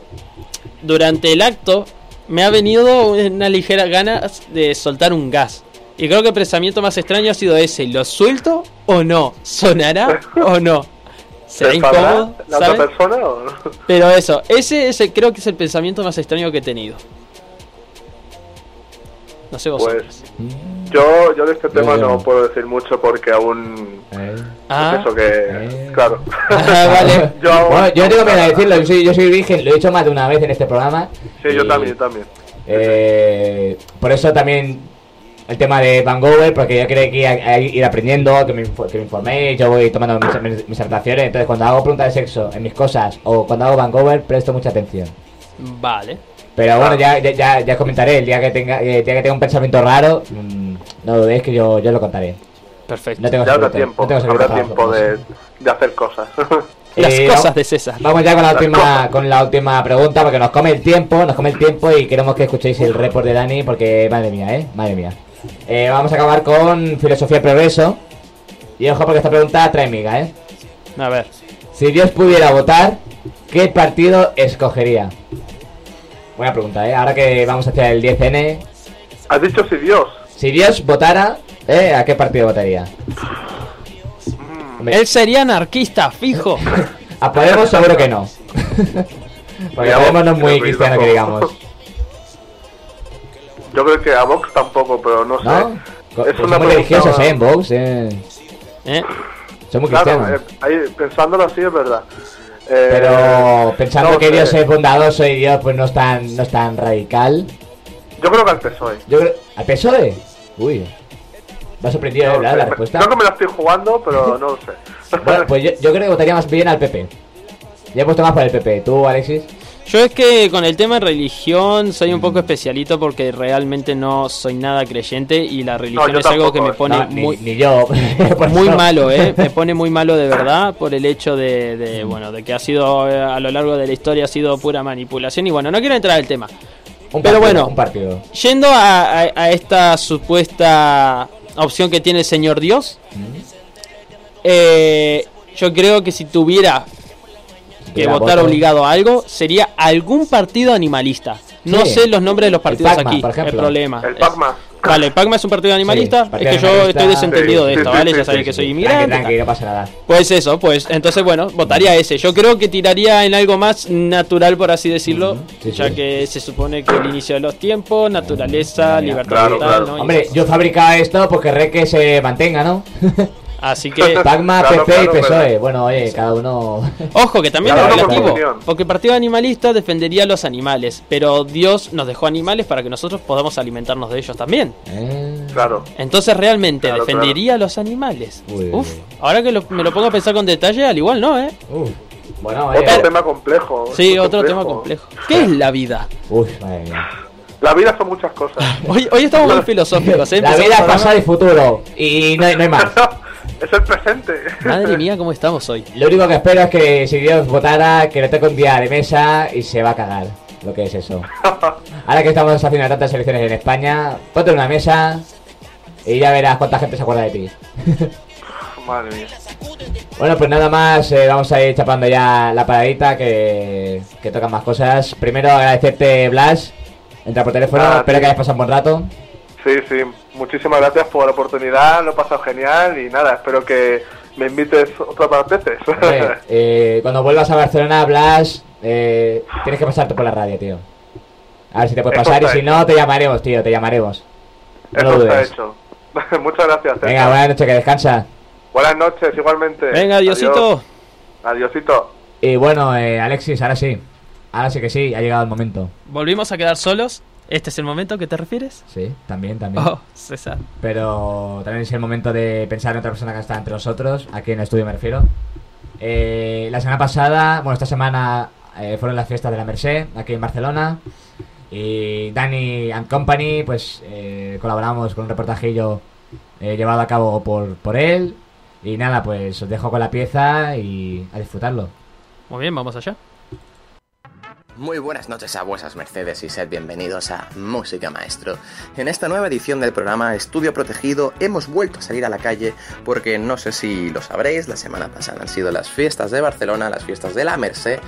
durante el acto me ha venido una ligera ganas de soltar un gas. Y creo que el pensamiento más extraño ha sido ese. ¿Lo suelto o no? ¿Sonará o no? ¿Será ¿Te enfadará incómodo? la ¿sabes? otra persona o no? Pero eso, ese es el- creo que es el pensamiento más extraño que he tenido. No sé vosotros. Pues yo, yo de este tema yo no no. puedo decir mucho porque aún... Eh. ah, Eso que... Eh. Claro. Ah, vale. yo aún- Bueno, yo no tengo miedo de decirlo, yo soy, yo soy virgen, lo he dicho más de una vez en este programa. Sí, yo también, yo también. eh, por eso también el tema de Van Gogh, porque yo quería que ir, a- a ir aprendiendo, que me, que me informéis, yo voy tomando mis, mis, mis anotaciones, entonces cuando hago preguntas de sexo en mis cosas o cuando hago Van Gogh presto mucha atención. Vale. Pero bueno, ya, ya, ya, ya comentaré, el día que tenga, eh, el día que tenga un pensamiento raro, mm, no dudéis que yo, yo lo contaré. Perfecto. No tengo Ya habrá tiempo, no tengo habrá tiempo de, de hacer cosas. Las Eh, cosas de César. Vamos ya con la Las última cosas. con la última pregunta porque nos come el tiempo, nos come el tiempo y queremos que escuchéis el report de Dani porque madre mía, eh, madre mía. Eh, vamos a acabar con filosofía y progreso. Y ojo porque esta pregunta trae miga, eh. A ver. Si Dios pudiera votar, ¿qué partido escogería? Buena pregunta, eh. Ahora que vamos hacia el 10N, Has dicho si Dios. si Dios votara, eh, ¿a qué partido votaría? Él sería anarquista, fijo. A Podemos seguro que no. Porque Podemos no es muy cristiano que digamos. Yo creo que a Vox tampoco, pero no sé. Es pues una son muy religiosos, eh, en Vox, eh. ¿Eh? Son muy Claro, cristianos. eh, ahí, pensándolo así es verdad. Eh, Pero pensando no que sé. Dios es bondadoso y Dios pues no es tan, no es tan radical. Yo creo que al PSOE. Yo creo... ¿Al PSOE? Uy. Me ha sorprendido, No eh, sé. La Me- respuesta. Creo que me la estoy jugando, pero no lo sé. Bueno, pues yo, yo creo que votaría más bien al PP. Ya he puesto más por el PP. ¿Tú, Alexis? Yo es que con el tema de religión soy un poco especialito porque realmente no soy nada creyente y la religión es algo que me pone No, muy ni yo. Por muy eso. malo, ¿eh? Me pone muy malo de verdad por el hecho de, de, bueno, de que ha sido a lo largo de la historia ha sido pura manipulación y bueno, no quiero entrar al tema. Un Pero partido, bueno. Un partido. Yendo a, a- a esta supuesta opción que tiene el señor Dios, eh, yo creo que si tuviera que votar voto. obligado a algo, sería algún partido animalista. No Sí. sé los nombres de los partidos Pacma, aquí, por el ejemplo. problema. El Es- Pacma. Vale, el Pacma es un partido animalista. partido es que yo estoy desentendido Sí, de sí, esto, sí, ¿vale? sí, ya saben sí, que sí. soy Tranqui, inmigrante. tranqui, no pasa nada. Pues eso, pues entonces bueno, votaría ese. Yo creo que tiraría en algo más natural, por así decirlo, sí, ya sí. que se supone que el inicio de los tiempos, naturaleza, Mira, libertad claro, claro. ¿no? Hombre, yo fabricaba esto pues querré que se mantenga, ¿no? Así que, Pacma, Claro, PP y PSOE. pero- Bueno, oye, cada uno. ojo, que también es Cada relativo, porque el partido animalista defendería a los animales, pero Dios nos dejó animales para que nosotros podamos alimentarnos de ellos también. Eh, Claro. Entonces realmente Claro, defendería a los animales. Uy, uy, Uf, uy. ahora que lo- me lo pongo a pensar con detalle, al igual no, ¿eh? uf. Bueno, Otro oye. tema complejo. Sí, otro otro tema complejo. ¿Qué es la vida? Uf, madre mía. La vida son muchas cosas. Hoy, hoy estamos muy filosóficos, ¿eh? La vida es pasado y futuro. Y no hay, no hay más. es el presente. Madre mía, ¿cómo estamos hoy? Lo único que espero es que si Dios votara, que le toque un día de mesa y se va a cagar. Lo que es eso. Ahora que estamos haciendo tantas elecciones en España, ponte una mesa y ya verás cuánta gente se acuerda de ti. Madre mía. Bueno, pues nada más, eh, vamos a ir chapando ya la paradita que, que tocan más cosas. Primero agradecerte, Blas. Entra por teléfono, Ah, espero sí. que hayas pasado un buen rato. Sí, sí, muchísimas gracias por la oportunidad, lo he pasado genial y nada, espero que me invites otras más veces. Eh, cuando vuelvas a Barcelona, Blas, eh, tienes que pasarte por la radio, tío. A ver si te puedes Eso pasar y si no, te llamaremos, tío, te llamaremos. No lo Eso está dudes. hecho. Muchas gracias. César. Venga, buenas noches, que descansa. Buenas noches, igualmente. Venga, adiosito. Adiós. Adiosito. Y bueno, eh, Alexis, ahora sí. Ahora sí que sí, ha llegado el momento. ¿Volvimos a quedar solos? ¿Este es el momento que te refieres? Sí, también, también. Oh, César. Pero también es el momento de pensar en otra persona que está entre nosotros, aquí en el estudio me refiero. Eh, la semana pasada, bueno, esta semana eh, fueron las fiestas de la Merced, aquí en Barcelona. Y Danny and Company, pues eh, colaboramos con un reportajillo eh, llevado a cabo por, por él. Y nada, pues os dejo con la pieza y a disfrutarlo. Muy bien, vamos allá. Muy buenas noches a vuestras mercedes y sed bienvenidos a Música Maestro. En esta nueva edición del programa Estudio Protegido hemos vuelto a salir a la calle porque no sé si lo sabréis, la semana pasada han sido las fiestas de Barcelona, las fiestas de la Merced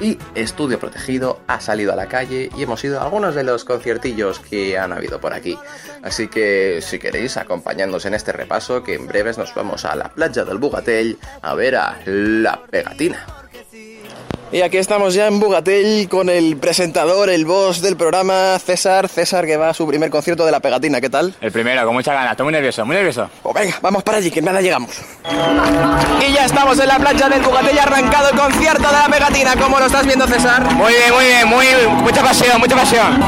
y Estudio Protegido ha salido a la calle y hemos ido a algunos de los conciertillos que han habido por aquí. Así que si queréis acompañándonos en este repaso que en breves nos vamos a la playa del Bugatell a ver a La Pegatina. Y aquí estamos ya en Bugatell con el presentador, el boss del programa, César. César que va a su primer concierto de La Pegatina, ¿qué tal? El primero, con muchas ganas, estoy muy nervioso, muy nervioso. Pues venga, vamos para allí, que nada llegamos. Y ya estamos en la playa del Bugatell, arrancado el concierto de La Pegatina. ¿Cómo lo estás viendo, César? Muy bien, muy bien, muy mucha pasión, mucha pasión.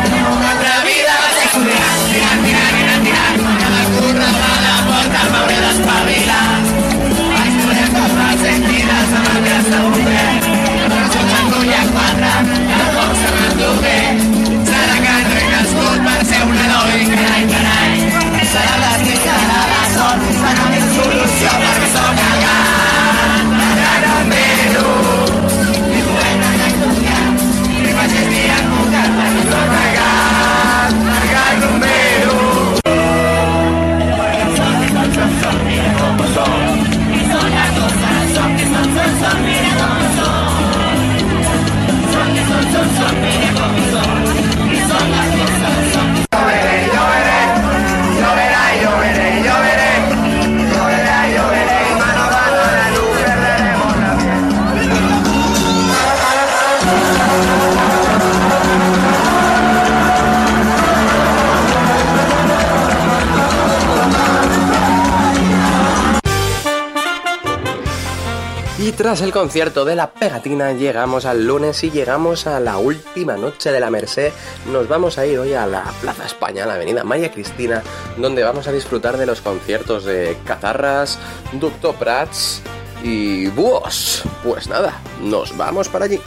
Tras el concierto de La Pegatina llegamos al lunes y llegamos a la última noche de la Merced. Nos vamos a ir hoy a la Plaza España, a la avenida María Cristina, donde vamos a disfrutar de los conciertos de Catarras, Ducto Prats y Búhos. Pues nada, nos vamos para allí.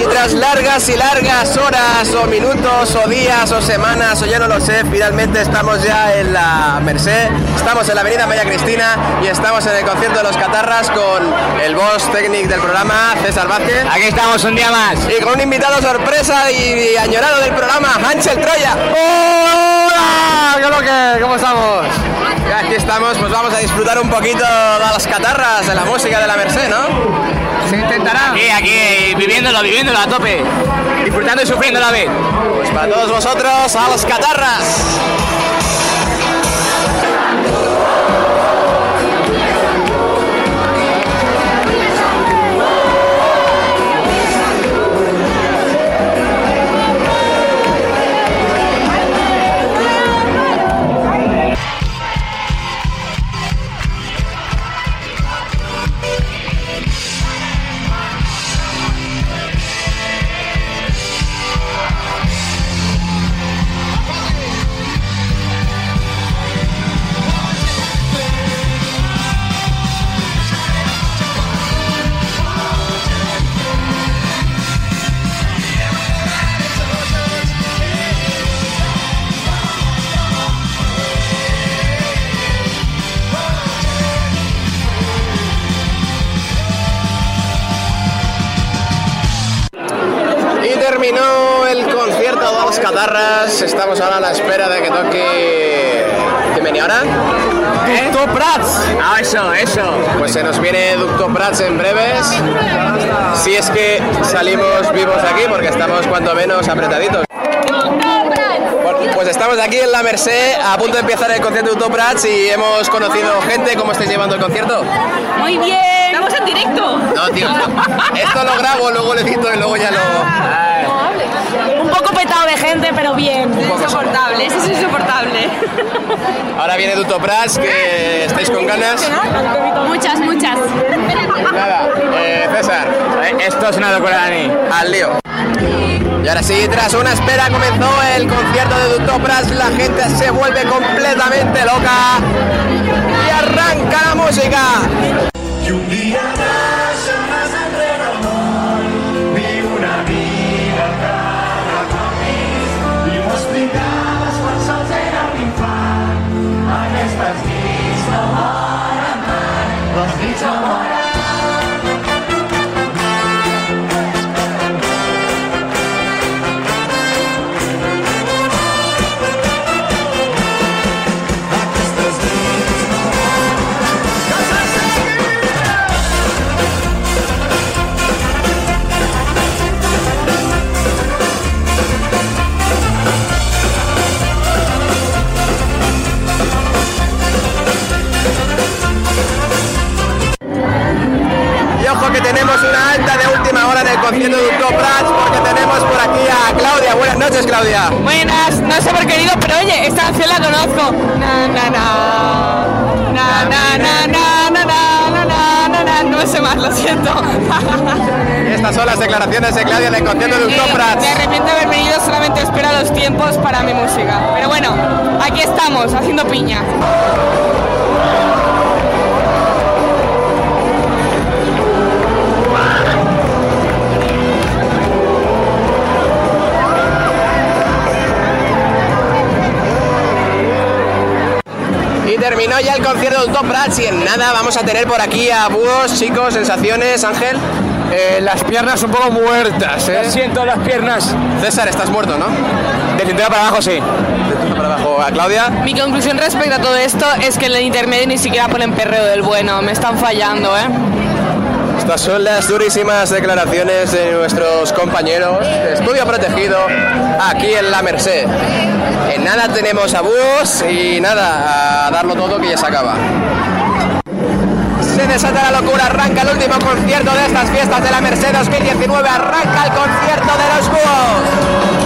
Y tras largas y largas horas o minutos o días o semanas o ya no lo sé, finalmente estamos ya en la Merced, estamos en la avenida María Cristina y estamos en el concierto de los Catarras con el boss técnico del programa, César Vázquez. Aquí estamos un día más. Y con un invitado sorpresa y añorado del programa, Ángel Troya. ¡Hola! ¿Qué es lo que? ¿Cómo estamos? Y aquí estamos, pues vamos a disfrutar un poquito de las catarras, de la música de la Merced, ¿no? Se intentará. Aquí, aquí, viviéndolo, viviéndolo a tope. Disfrutando y sufriendo a la vez. Pues para todos vosotros, a las catarras. Estamos ahora a la espera de que toque. ¿Quién venía ahora? Ducto Prats. Ah, eso, eso. Pues se nos viene Ducto Prats en breves. Si es que salimos vivos de aquí, porque estamos cuanto menos apretaditos. Pues estamos aquí en la Merced, a punto de empezar el concierto de Utoprats y hemos conocido gente. ¿Cómo estáis llevando el concierto? Muy bien. Estamos en directo. No, tío, esto lo grabo, luego lo edito y luego ya lo... Un poco petado de gente, pero bien. Es insoportable, eso es insoportable. Ahora viene Dutoprats, que estáis con ganas. Muchas, muchas. Nada, eh, César. Esto es una locura, Dani. Al lío. Y ahora sí, tras una espera comenzó el concierto de Dutopras, la gente se vuelve completamente loca y arranca la música. 你懂我的 ojo que tenemos una alta de última hora en el concierto de Dutopras porque tenemos por aquí a Claudia. Buenas noches, Claudia. Buenas, no sé por qué ido, pero oye, esta canción la conozco. Na, na, na. Na, na, na, na, na, na, na, na, na, na. No sé más, lo siento. Estas son las declaraciones de Claudia en el concierto de Eh, Dutopras. Me arrepiento de haber venido, solamente espero los tiempos para mi música. Pero bueno, aquí estamos, haciendo piña. Terminó ya el concierto de Dutopras y en nada vamos a tener por aquí a búhos, chicos, sensaciones, Ángel. Eh, las piernas un poco muertas, ¿eh? Siento las piernas. César, estás muerto, ¿no? De cintura para abajo, sí. De cintura para abajo. A Claudia. Mi conclusión respecto a todo esto es que en el intermedio ni siquiera ponen perreo del bueno, me están fallando, ¿eh? Estas son las durísimas declaraciones de nuestros compañeros de estudio protegido aquí en la Merced. En nada tenemos a búhos y nada, a darlo todo que ya se acaba. Se desata la locura, arranca el último concierto de estas fiestas de la Merced 2019, arranca el concierto de los búhos.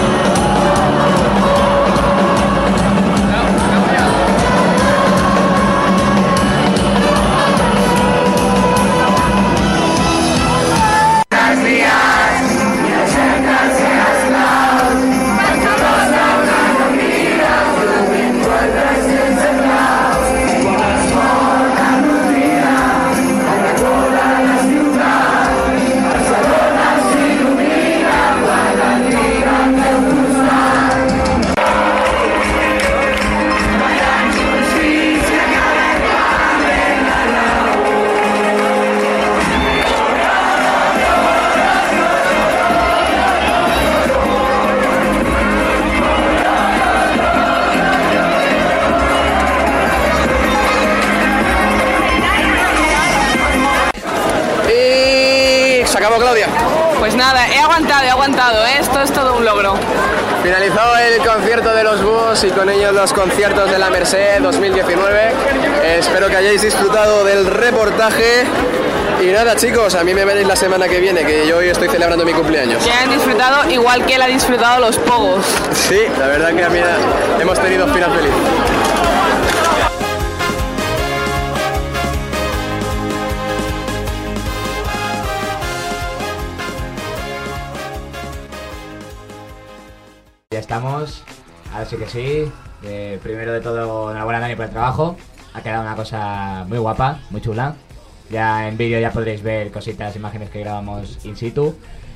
Nada, he aguantado, he aguantado, ¿eh? Esto es todo un logro. Finalizado el concierto de los búhos y con ellos los conciertos de la Merced 2019. Eh, espero que hayáis disfrutado del reportaje. Y nada chicos, a mí me veréis la semana que viene, que yo hoy estoy celebrando mi cumpleaños. Que han disfrutado igual que él ha disfrutado los pogos. Sí, la verdad que a mí hemos tenido final feliz. Ya estamos. Ahora sí que sí. Eh, primero de todo, enhorabuena Dani por el trabajo. Ha quedado una cosa muy guapa, muy chula. Ya en vídeo ya podréis ver cositas, imágenes que grabamos in situ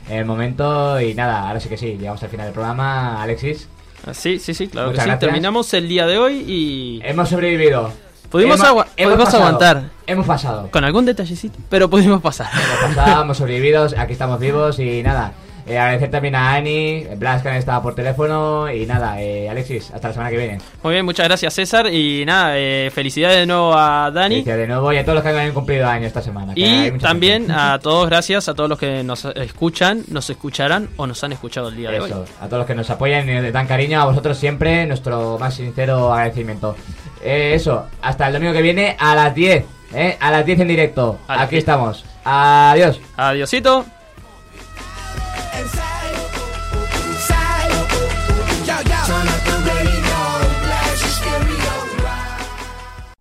en el momento. Y nada, ahora sí que sí, llegamos al final del programa. Alexis. Ah, Sí, sí, sí, claro que sí. gracias. Terminamos el día de hoy y. Hemos sobrevivido. Pudimos, Hemos- agua- hemos pudimos pasado. aguantar. Hemos pasado. Con algún detallecito, pero pudimos pasar. Hemos pasado, hemos sobrevivido, aquí estamos vivos y nada. Eh, agradecer también a Ani, Blas que han estado por teléfono y nada, eh, Alexis, hasta la semana que viene. Muy bien, muchas gracias César y nada, eh, felicidades de nuevo a Dani. Felicidades de nuevo y a todos los que han cumplido años esta semana. Y también a todos, gracias a todos los que nos escuchan, nos escucharán o nos han escuchado el día de hoy. A todos los que nos apoyan y nos dan cariño, a vosotros siempre nuestro más sincero agradecimiento. Eh, eso, hasta el domingo que viene a las 10, ¿eh? A las 10 en directo. Aquí 10. estamos. Adiós. Adiosito.